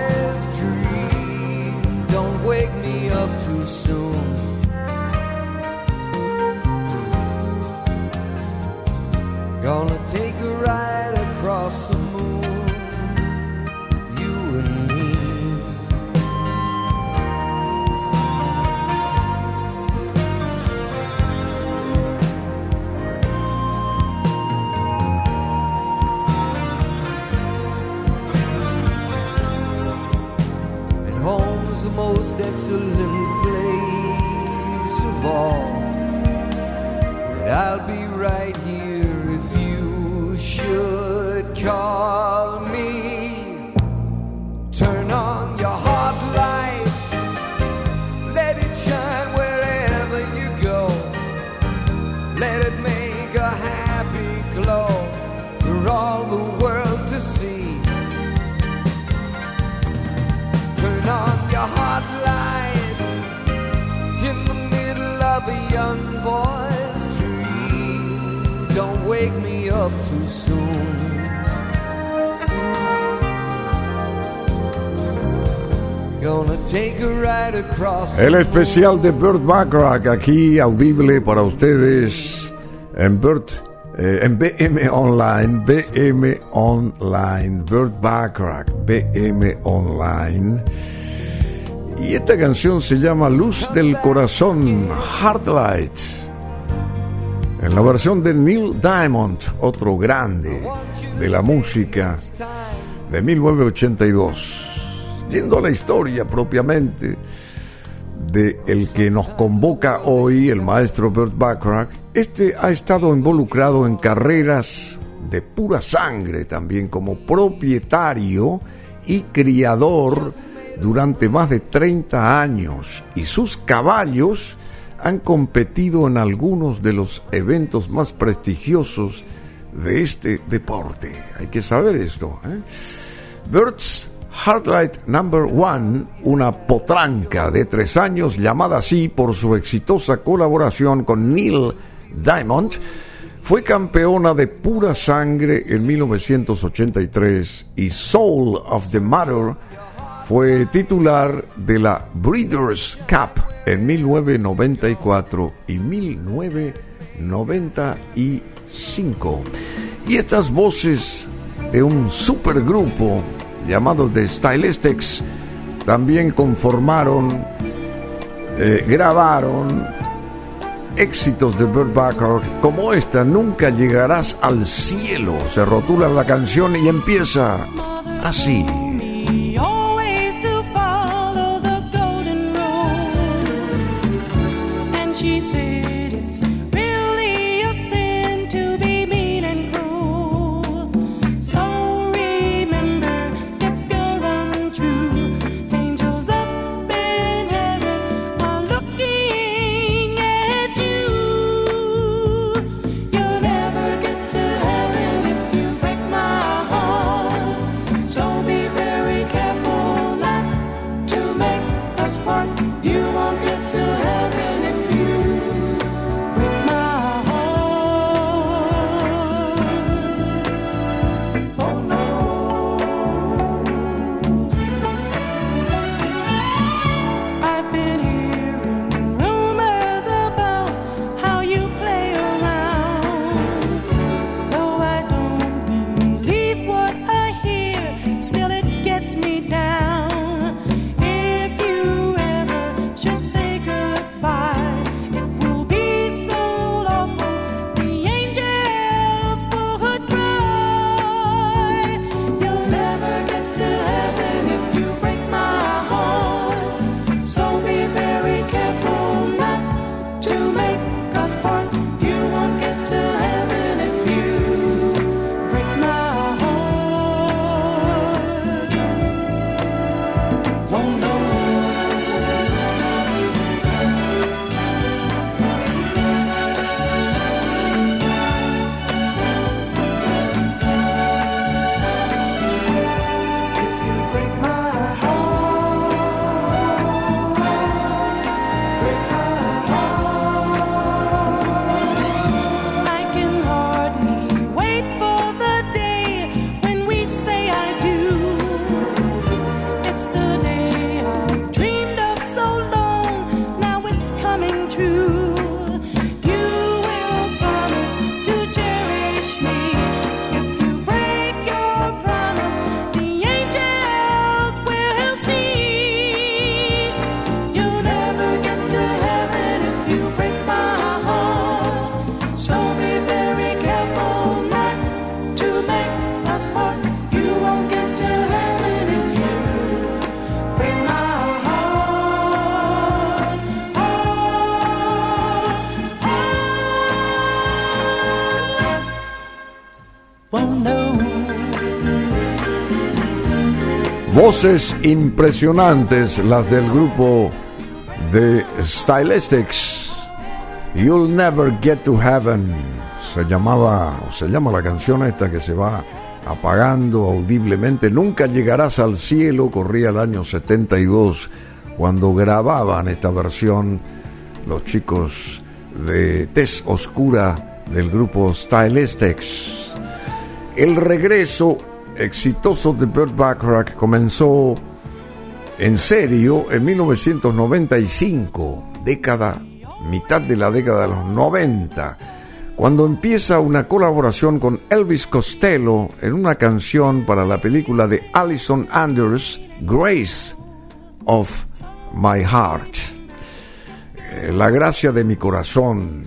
excellent place of all. El especial de Burt Bacharach aquí audible para ustedes en Burt eh, en BM Online, BM Online, Burt Bacharach, BM Online. Y esta canción se llama Luz del Corazón, Heartlight. En la versión de Neil Diamond, otro grande de la música de 1982. Yendo a la historia propiamente de el que nos convoca hoy, el maestro Burt Bacharach, este ha estado involucrado en carreras de pura sangre también como propietario y criador durante más de 30 años y sus caballos han competido en algunos de los eventos más prestigiosos de este deporte. Hay que saber esto. ¿eh? Burt's Heartlight Number One, una potranca de tres años llamada así por su exitosa colaboración con Neil Diamond, fue campeona de pura sangre en 1983 y Soul of the Matter fue titular de la Breeders' Cup en 1994 y 1995. Y estas voces de un supergrupo llamado The Stylistics también conformaron, eh, grabaron éxitos de Burt Bacharach como esta, Nunca llegarás al cielo. Se rotula la canción y empieza así. Impresionantes las del grupo de Stylistics. You'll Never Get to Heaven. Se llamaba, o se llama la canción esta que se va apagando audiblemente. Nunca llegarás al cielo. Corría el año 72 cuando grababan esta versión los chicos de Tez Oscura del grupo Stylistics. El regreso exitoso de Burt Bacharach comenzó en serio en 1995, década, mitad de la década de los 90, cuando empieza una colaboración con Elvis Costello en una canción para la película de Alison Anders, Grace of My Heart. Eh, La gracia de mi corazón.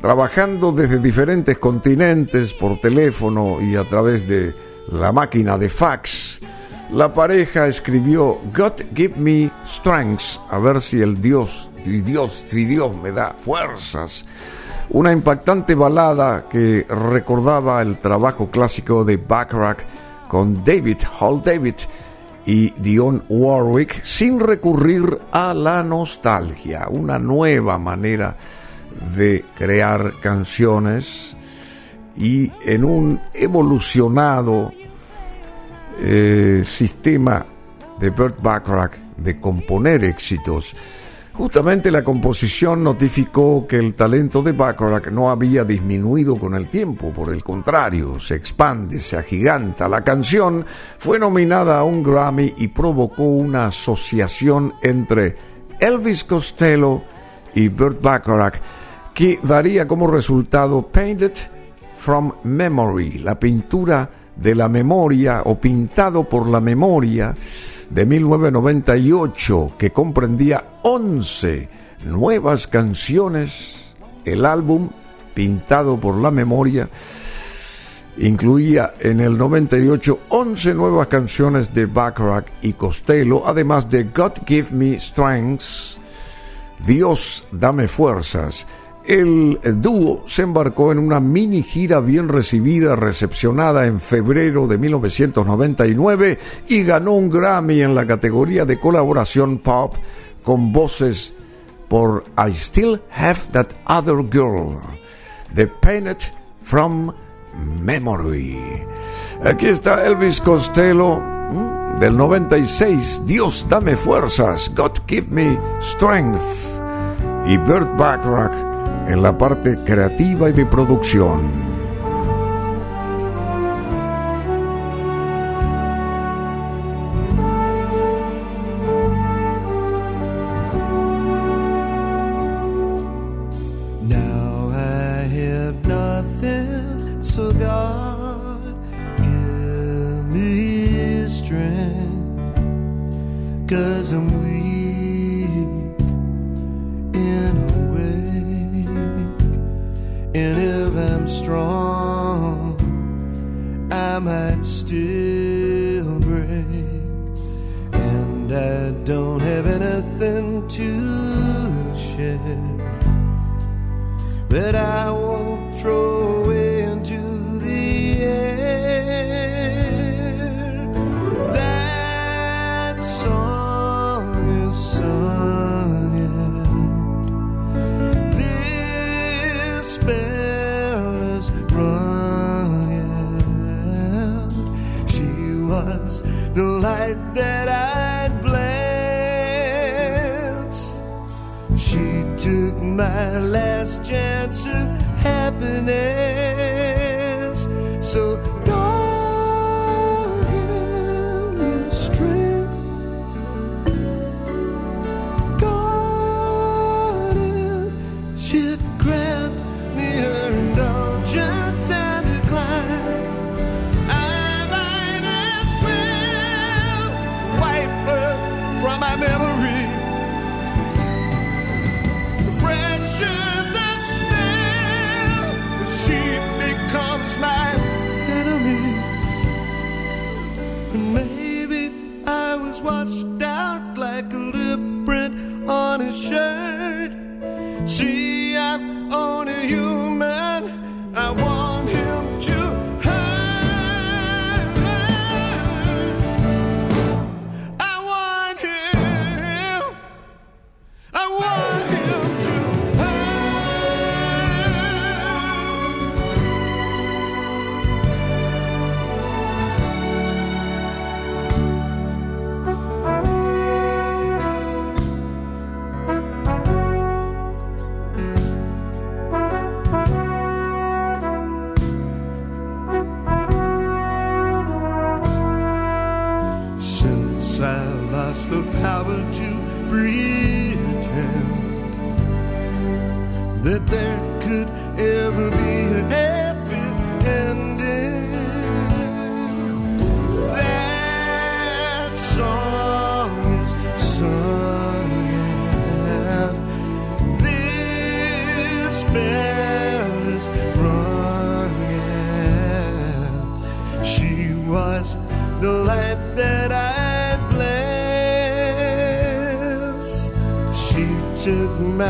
Trabajando desde diferentes continentes por teléfono y a través de la máquina de fax, la pareja escribió God give me strength, a ver si el Dios, Dios, Dios me da fuerzas. Una impactante balada que recordaba el trabajo clásico de Bacharach con David Hall David y Dionne Warwick sin recurrir a la nostalgia, una nueva manera de crear canciones y en un evolucionado eh, sistema de Burt Bacharach de componer éxitos. Justamente la composición notificó que el talento de Bacharach no había disminuido con el tiempo, por el contrario, se expande, se agiganta. La canción fue nominada a un Grammy y provocó una asociación entre Elvis Costello y Burt Bacharach que daría como resultado Painted from Memory, la pintura de la memoria o pintado por la memoria de 1998 que comprendía 11 nuevas canciones. El álbum Pintado por la Memoria incluía en el 98 11 nuevas canciones de Bacharach y Costello, además de God Give Me Strength, Dios Dame Fuerzas. El dúo se embarcó en una mini gira bien recibida, recepcionada en febrero de 1999 y ganó un Grammy en la categoría de colaboración pop con voces por I Still Have That Other Girl, The Painted from Memory. Aquí está Elvis Costello ¿m? del 96, Dios dame fuerzas, God give me strength, y Burt Bacharach en la parte creativa y de producción.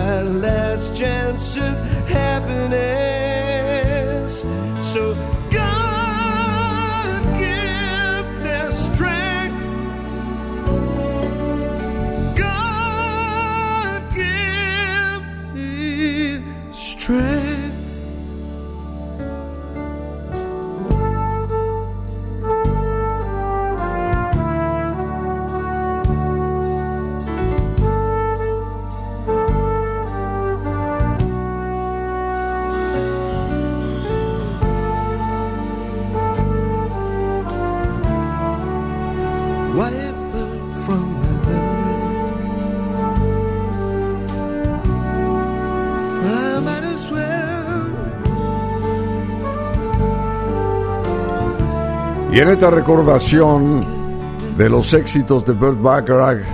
My last chance of happiness. So God give their strength. God give me strength. Y en esta recordación de los éxitos de Burt Bacharach,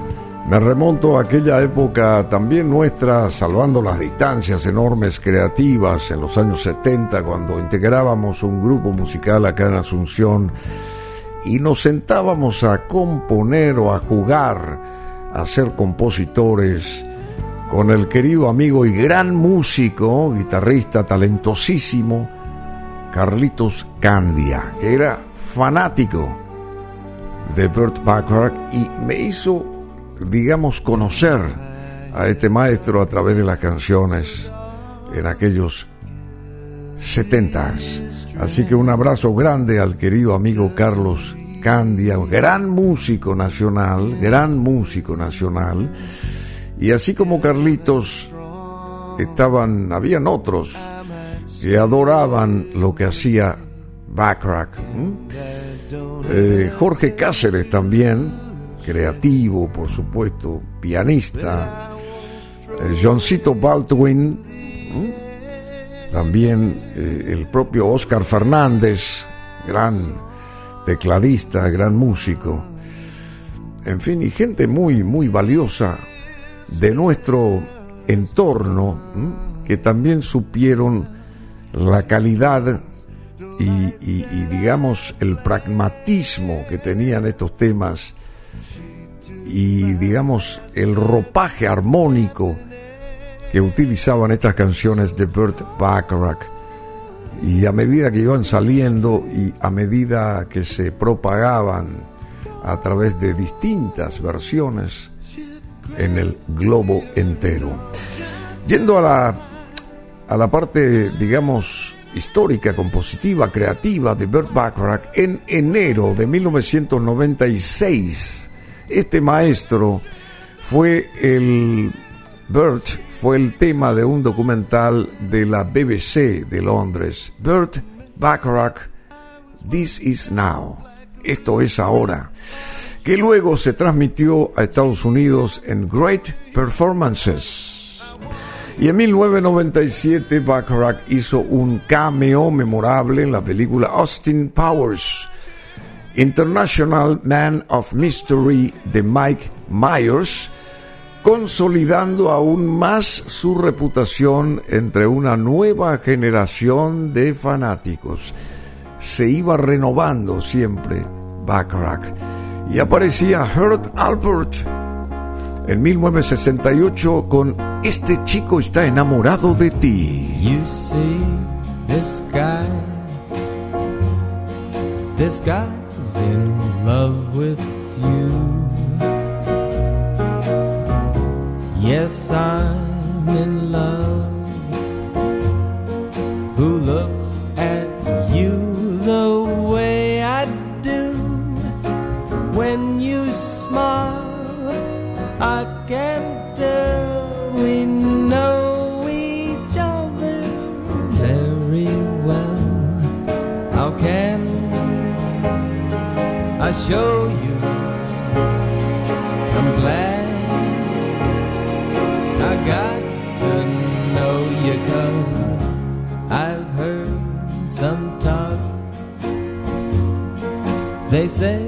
me remonto a aquella época también nuestra, salvando las distancias enormes creativas en los años 70, cuando integrábamos un grupo musical acá en Asunción y nos sentábamos a componer o a jugar, a ser compositores con el querido amigo y gran músico, guitarrista talentosísimo, Carlitos Candia, que era fanático de Burt Bacharach y me hizo, digamos, conocer a este maestro a través de las canciones en aquellos setentas. Así que un abrazo grande al querido amigo Carlos Candia, gran músico nacional, gran músico nacional. Y así como Carlitos, estaban, habían otros que adoraban lo que hacía Bacharach. ¿m? Eh, Jorge Cáceres también, creativo, por supuesto, pianista. Eh, Johncito Baldwin, también eh, el propio Oscar Fernández, gran tecladista, gran músico. En fin, y gente muy, muy valiosa de nuestro entorno, que también supieron la calidad y, digamos el pragmatismo que tenían estos temas y digamos el ropaje armónico que utilizaban estas canciones de Burt Bacharach y a medida que iban saliendo y a medida que se propagaban a través de distintas versiones en el globo entero. Yendo a la, a la parte, digamos, histórica, compositiva, creativa de Burt Bacharach, en enero de 1996, este maestro fue el Burt fue el tema de un documental de la BBC de Londres. Burt Bacharach, This Is Now. Esto es ahora. Que luego se transmitió a Estados Unidos en Great Performances. Y en 1997 Bacharach hizo un cameo memorable en la película Austin Powers, International Man of Mystery de Mike Myers, consolidando aún más su reputación entre una nueva generación de fanáticos. Se iba renovando siempre Bacharach y aparecía Herb Albert en 1968 con Este chico está enamorado de ti. You see this guy, this guy's in love with you. Yes, I'm in love. Who looks at you the way I do when you smile? I can tell we know each other very well. How can I show you? I'm glad I got to know you, cause I've heard some talk. They say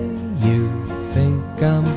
you think I'm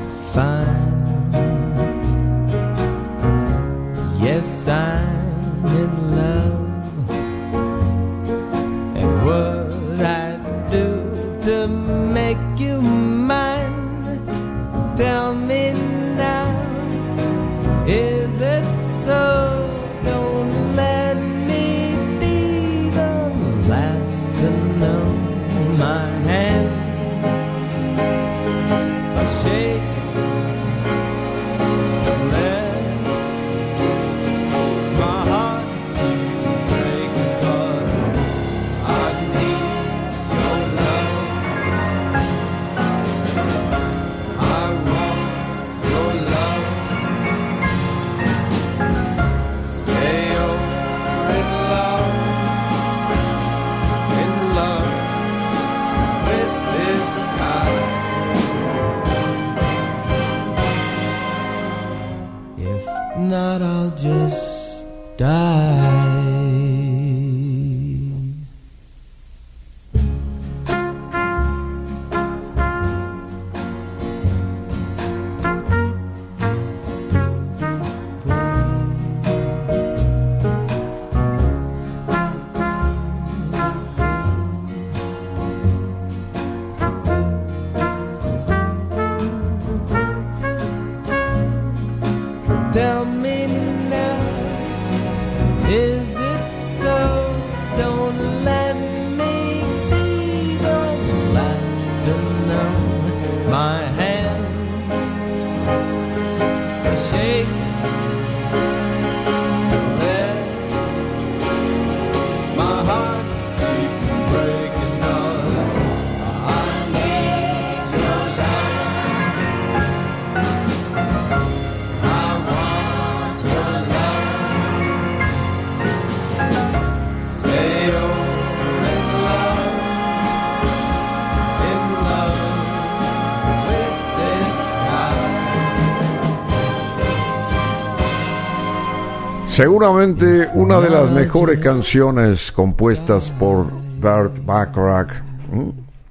Seguramente una de las mejores canciones compuestas por Bert Bacharach.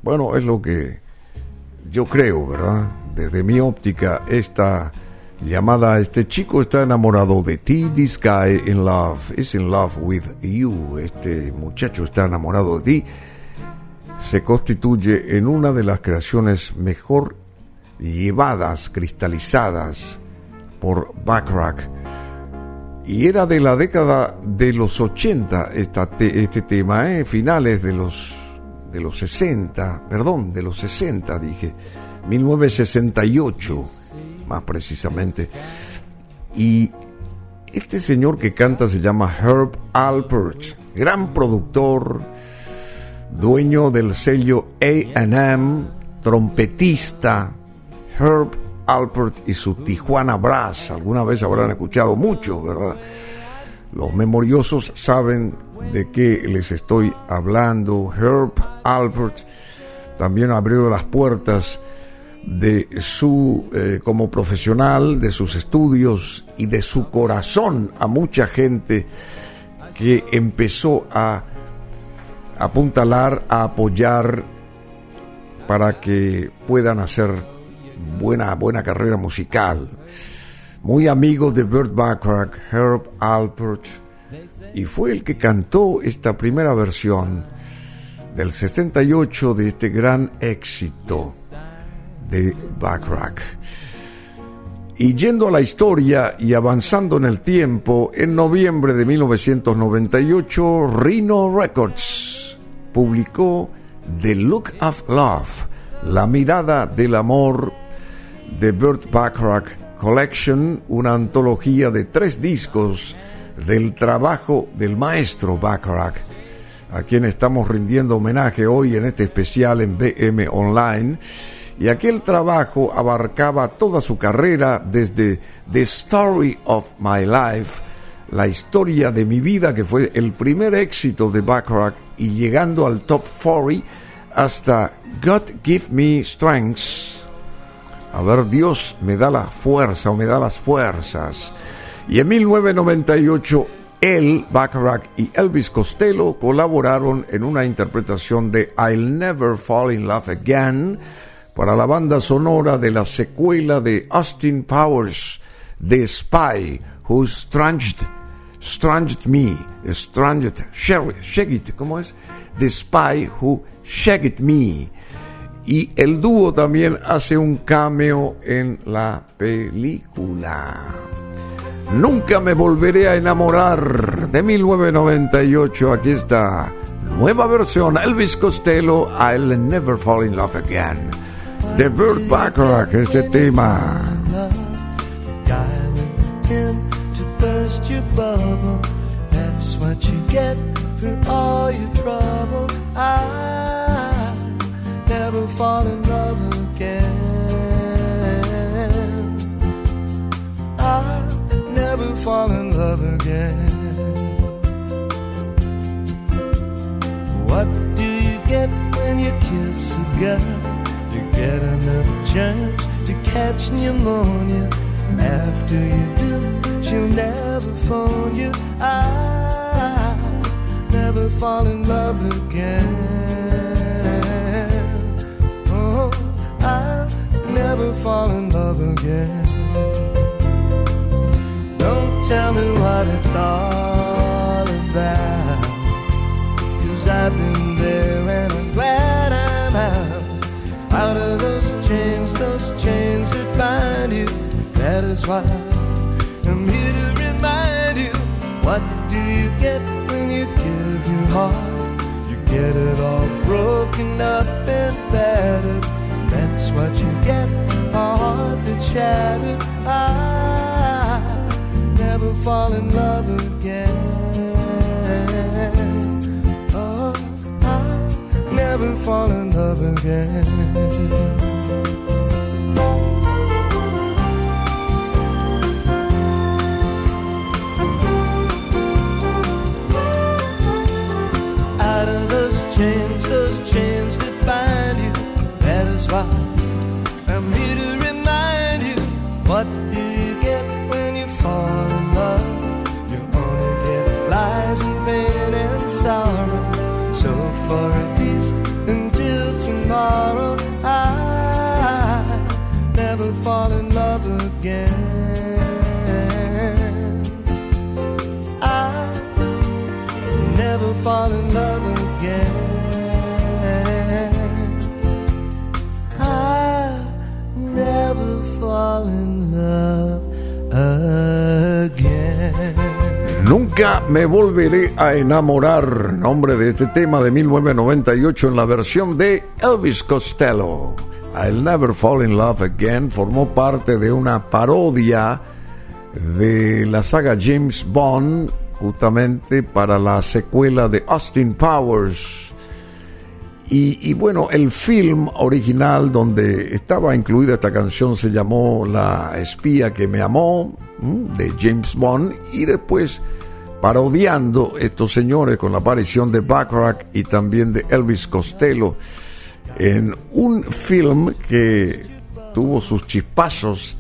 Bueno, es lo que yo creo, ¿verdad? Desde mi óptica, esta llamada Este chico está enamorado de ti, this guy in love, is in love with you. Este muchacho está enamorado de ti. Se constituye en una de las creaciones mejor llevadas, cristalizadas por Bacharach y era de la década de los 80 esta te- este tema, ¿eh? finales de los, de los 60, perdón, de los 60 dije, 1968 más precisamente. Y este señor que canta se llama Herb Alpert, gran productor, dueño del sello AM, trompetista, Herb Alpert y su Tijuana Brass. Alguna vez habrán escuchado mucho, ¿verdad? Los memoriosos saben de qué les estoy hablando. Herb Alpert también abrió las puertas de su eh, como profesional, de sus estudios y de su corazón a mucha gente que empezó a apuntalar, a apoyar para que puedan hacer buena, buena carrera musical. Muy amigo de Burt Bacharach, Herb Alpert, y fue el que cantó esta primera versión del 68 de este gran éxito de Bacharach. Y yendo a la historia y avanzando en el tiempo, en noviembre de 1998, Rhino Records publicó The Look of Love, la mirada del amor de Burt Bacharach Collection, una antología de tres discos del trabajo del maestro Bacharach, a quien estamos rindiendo homenaje hoy en este especial en BM Online. Y aquel trabajo abarcaba toda su carrera desde The Story of My Life, la historia de mi vida, que fue el primer éxito de Bacharach, y llegando al top 40 hasta God Give Me Strength. A ver, Dios me da la fuerza o me da las fuerzas. Y en 1998, él, Bacharach y Elvis Costello colaboraron en una interpretación de I'll Never Fall in Love Again para la banda sonora de la secuela de Austin Powers, The Spy Who Stranged, Stranged Me, Stranged, Shagged, ¿cómo es? The Spy Who Shagged Me. Y el dúo también hace un cameo en la película. Nunca me volveré a enamorar de 1998. Aquí está. Nueva versión. Elvis Costello. I'll never fall in love again. The Bird Bacharach. Este tema. That's what you get for all your trouble. I never fall in love again. I never fall in love again. What do you get when you kiss a girl? You get enough chance to catch pneumonia. After you do, she'll never phone you. I never fall in love again. Oh, I never fall in love again. Don't tell me what it's all about. Cause I've been there and of those chains, those chains that bind you. That is why I'm here to remind you. What do you get when you give your heart? You get it all broken up and battered. That's what you get, a heart that's shattered. I never fall in love again. Never fall in love again. Out of those chains, those chains that bind you. That is why I'm here to remind you. What fall in love again. Nunca me volveré a enamorar. Nombre de este tema de 1998 en la versión de Elvis Costello. I'll Never Fall in Love Again formó parte de una parodia de la saga James Bond, justamente para la secuela de Austin Powers. Y, y, bueno, el film original donde estaba incluida esta canción se llamó La espía que me amó, de James Bond, y después parodiando estos señores con la aparición de Bacharach y también de Elvis Costello en un film que tuvo sus chispazos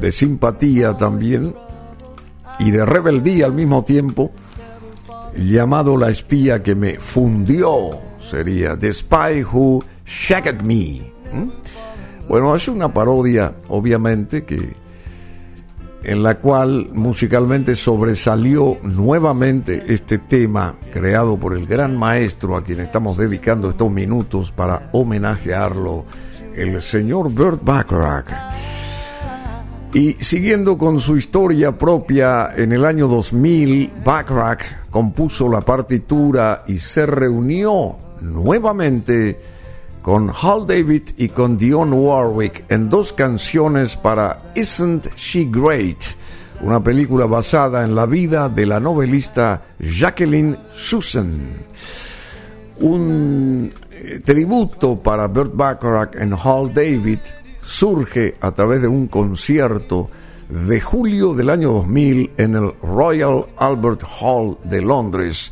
de simpatía también y de rebeldía al mismo tiempo, llamado La espía que me fundió, sería The Spy Who Shagged Me. Bueno, es una parodia, obviamente, que en la cual musicalmente sobresalió nuevamente este tema creado por el gran maestro a quien estamos dedicando estos minutos para homenajearlo, el señor Burt Bacharach. Y siguiendo con su historia propia, en el año 2000, Bacharach compuso la partitura y se reunió nuevamente con Hal David y con Dionne Warwick en dos canciones para Isn't She Great, una película basada en la vida de la novelista Jacqueline Susan. Un eh, tributo para Burt Bacharach en Hal David surge a través de un concierto de julio del año 2000 en el Royal Albert Hall de Londres,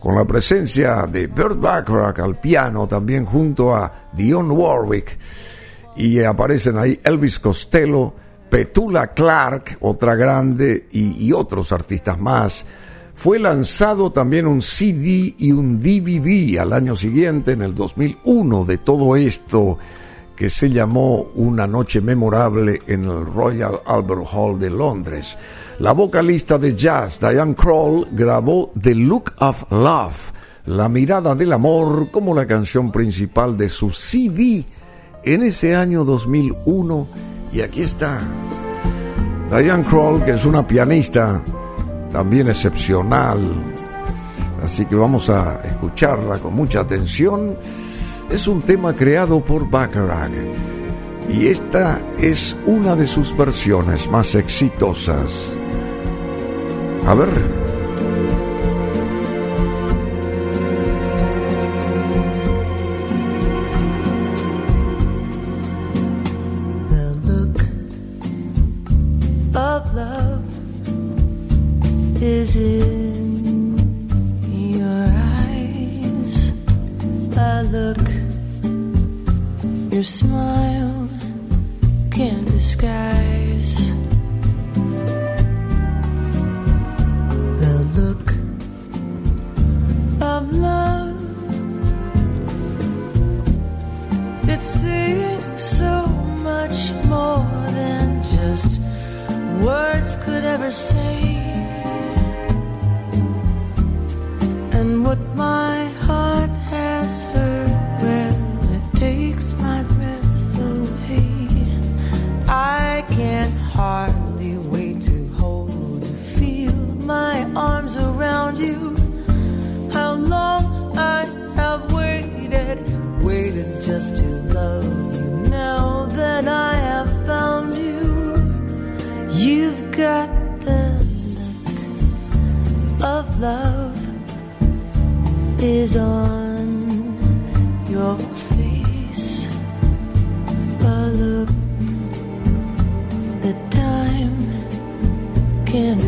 con la presencia de Burt Bacharach al piano, también junto a Dionne Warwick, y aparecen ahí Elvis Costello, Petula Clark, otra grande, y, y otros artistas más. Fue lanzado también un CD y un DVD al año siguiente, en el 2001, de todo esto que se llamó Una noche memorable en el Royal Albert Hall de Londres. La vocalista de jazz Diane Kroll grabó The Look of Love, La mirada del amor, como la canción principal de su CD en ese año 2001. Y aquí está Diane Kroll, que es una pianista también excepcional. Así que vamos a escucharla con mucha atención es un tema creado por Bacharach y esta es una de sus versiones más exitosas. A ver.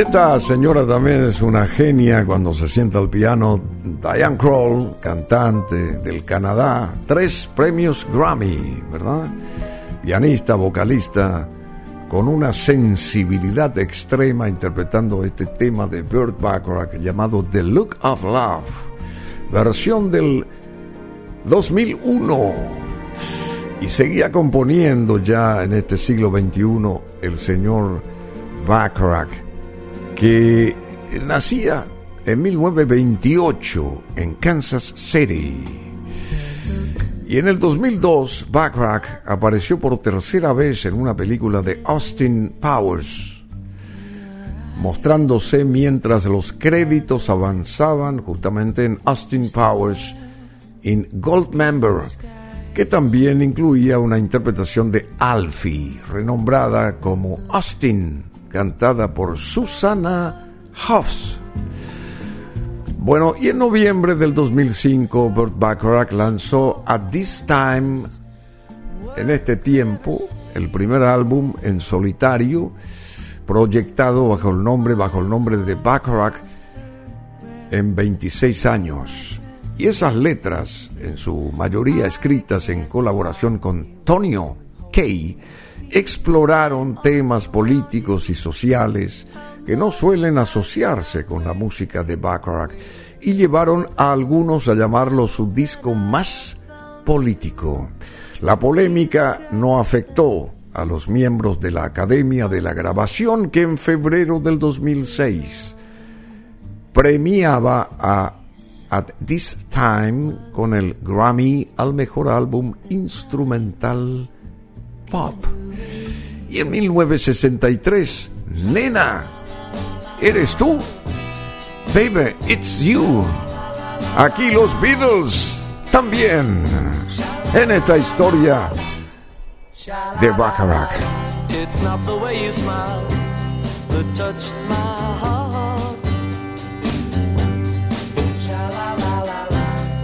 esta señora también es una genia cuando se sienta al piano. Diane Kroll, cantante del Canadá, tres premios Grammy, ¿verdad? Pianista, vocalista, con una sensibilidad extrema interpretando este tema de Burt Bacharach llamado The Look of Love, versión del 2001. Y seguía componiendo ya en este siglo XXI el señor Bacharach, que nacía en 1928 en Kansas City. Y en el 2002, Backrack apareció por tercera vez en una película de Austin Powers, mostrándose mientras los créditos avanzaban justamente en Austin Powers in Goldmember, que también incluía una interpretación de Alfie, renombrada como Austin, cantada por Susanna Hoffs. Bueno, y en noviembre del 2005, Burt Bacharach lanzó At This Time, en este tiempo, el primer álbum en solitario, proyectado bajo el nombre, bajo el nombre de Bacharach en 26 años. Y esas letras, en su mayoría escritas en colaboración con Tonio Kay, exploraron temas políticos y sociales, que no suelen asociarse con la música de Bacharach y llevaron a algunos a llamarlo su disco más político. La polémica no afectó a los miembros de la Academia de la Grabación que en febrero del 2006 premiaba a At This Time con el Grammy al mejor álbum instrumental pop. Y en 1963, Nena eres tú. Baby, it's you. Aquí los Beatles también en esta historia de Bacharach. It's not the way you smile that touched my heart.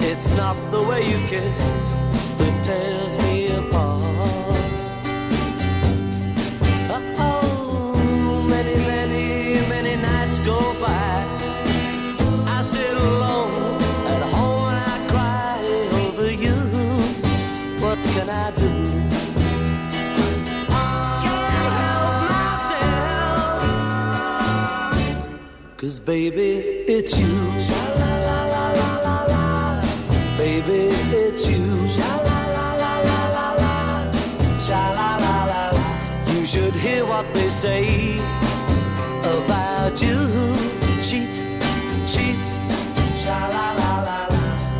It's not the way you kiss baby, it's you. Baby, it's you. You should hear what they say about you. Cheat, cheat.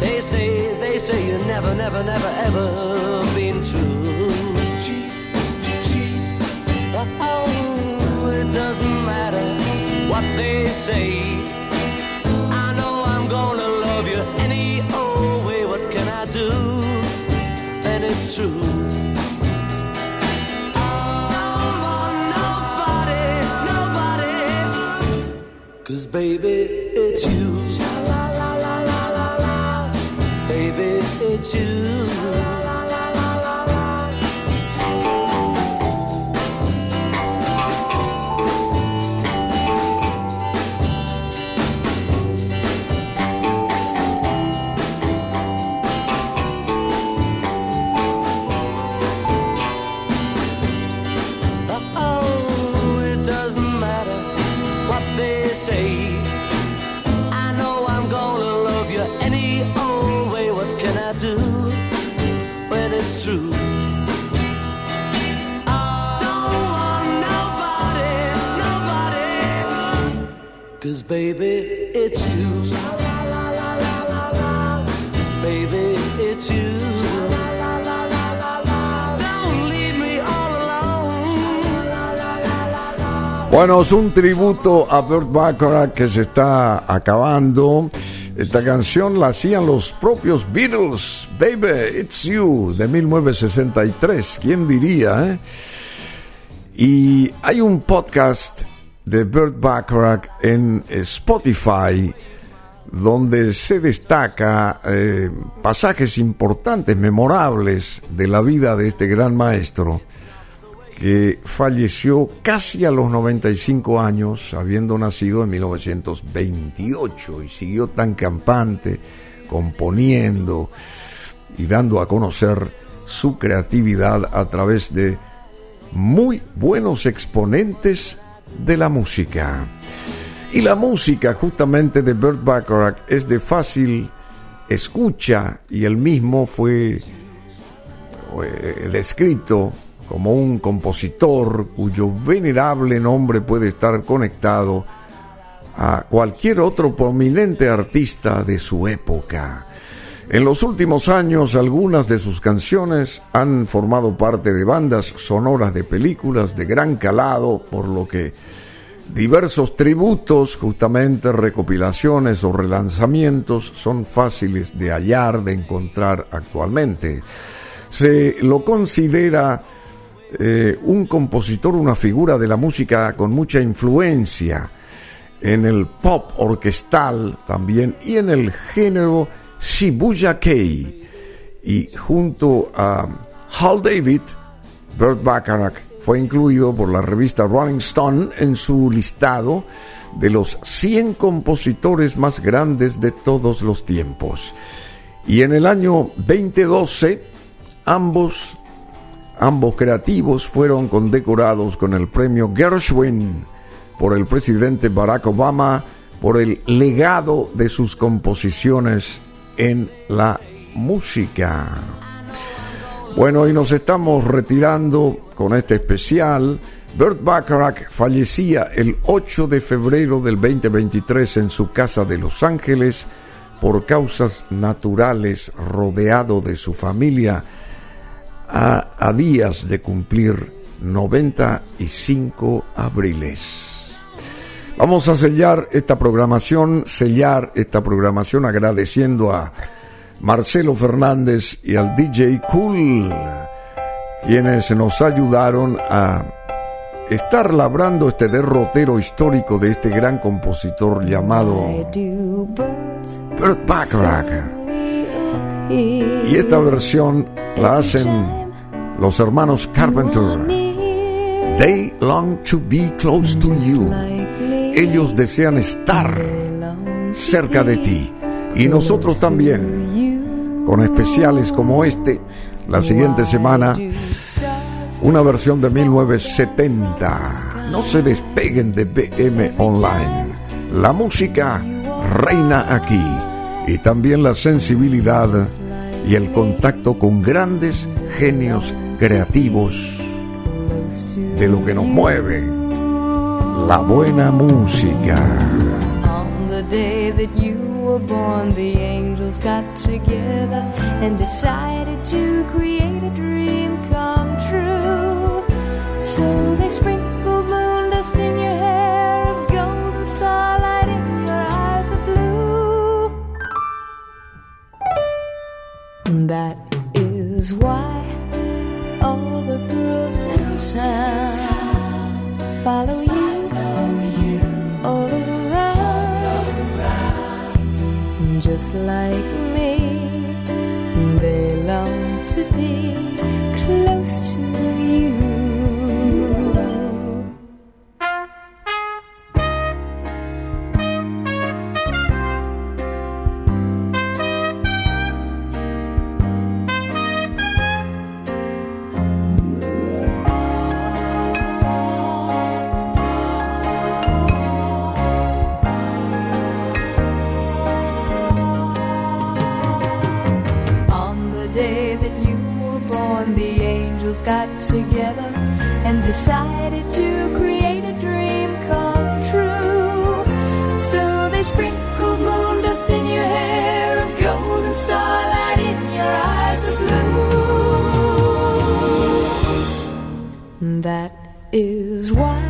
They say, they say you never, never, never, ever been true. They say. I know I'm gonna love you any old way. What can I do? And it's true. Nobody, nobody. Cause baby, it's you. Baby, it's you. It's you. Bueno, es un tributo a Burt Bacharach que se está acabando. Esta canción la hacían los propios Beatles, Baby, It's You, de 1963. ¿Quién diría? eh? Y hay un podcast de Burt Bacharach en Spotify donde se destaca eh, pasajes importantes, memorables de la vida de este gran maestro que falleció casi a los 95 años, habiendo nacido en 1928 y siguió tan campante, componiendo y dando a conocer su creatividad a través de muy buenos exponentes de la música. Y la música justamente de Burt Bacharach es de fácil escucha y él mismo fue eh, descrito como un compositor cuyo venerable nombre puede estar conectado a cualquier otro prominente artista de su época. En los últimos años algunas de sus canciones han formado parte de bandas sonoras de películas de gran calado, por lo que diversos tributos, justamente recopilaciones o relanzamientos son fáciles de hallar, de encontrar actualmente. Se lo considera eh, un compositor, una figura de la música con mucha influencia en el pop orquestal también y en el género Shibuya Kei. Y junto a Hal David, Burt Bacharach fue incluido por la revista Rolling Stone en su listado de los 100 compositores más grandes de todos los tiempos. Y en el año 2012, ambos Ambos creativos fueron condecorados con el premio Gershwin por el presidente Barack Obama por el legado de sus composiciones en la música. Bueno, y nos estamos retirando con este especial. Burt Bacharach fallecía el 8 de febrero del 2023 en su casa de Los Ángeles por causas naturales, rodeado de su familia a, días de cumplir 95 abriles. Vamos a sellar esta programación, sellar esta programación agradeciendo a Marcelo Fernández y al DJ Cool, quienes nos ayudaron a estar labrando este derrotero histórico de este gran compositor llamado Burt Bacharach. Y esta versión la hacen los hermanos Carpenter. They long to be close to you. Ellos desean estar cerca de ti. Y nosotros también, con especiales como este, la siguiente semana, una versión de 1970. No se despeguen de BM Online. La música reina aquí y también la sensibilidad y el contacto con grandes genios creativos de lo que nos mueve, la buena música. On the day that you were born, the angels got together and decided to create a dream come true. So they sprinkled moon dust in your hair of golden starlight in your eyes of blue. That is why all the girls in town. Follow you, all around, just like together and decided to create a dream come true. So they sprinkled moon dust in your hair of golden starlight in your eyes of blue. That is why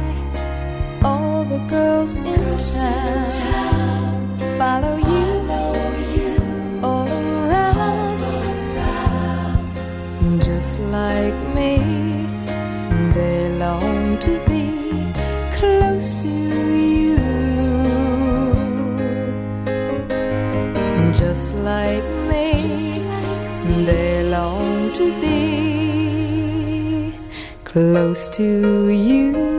all the girls in town follow you all around, just like me. To be close to you, just like me. They long to be close to you.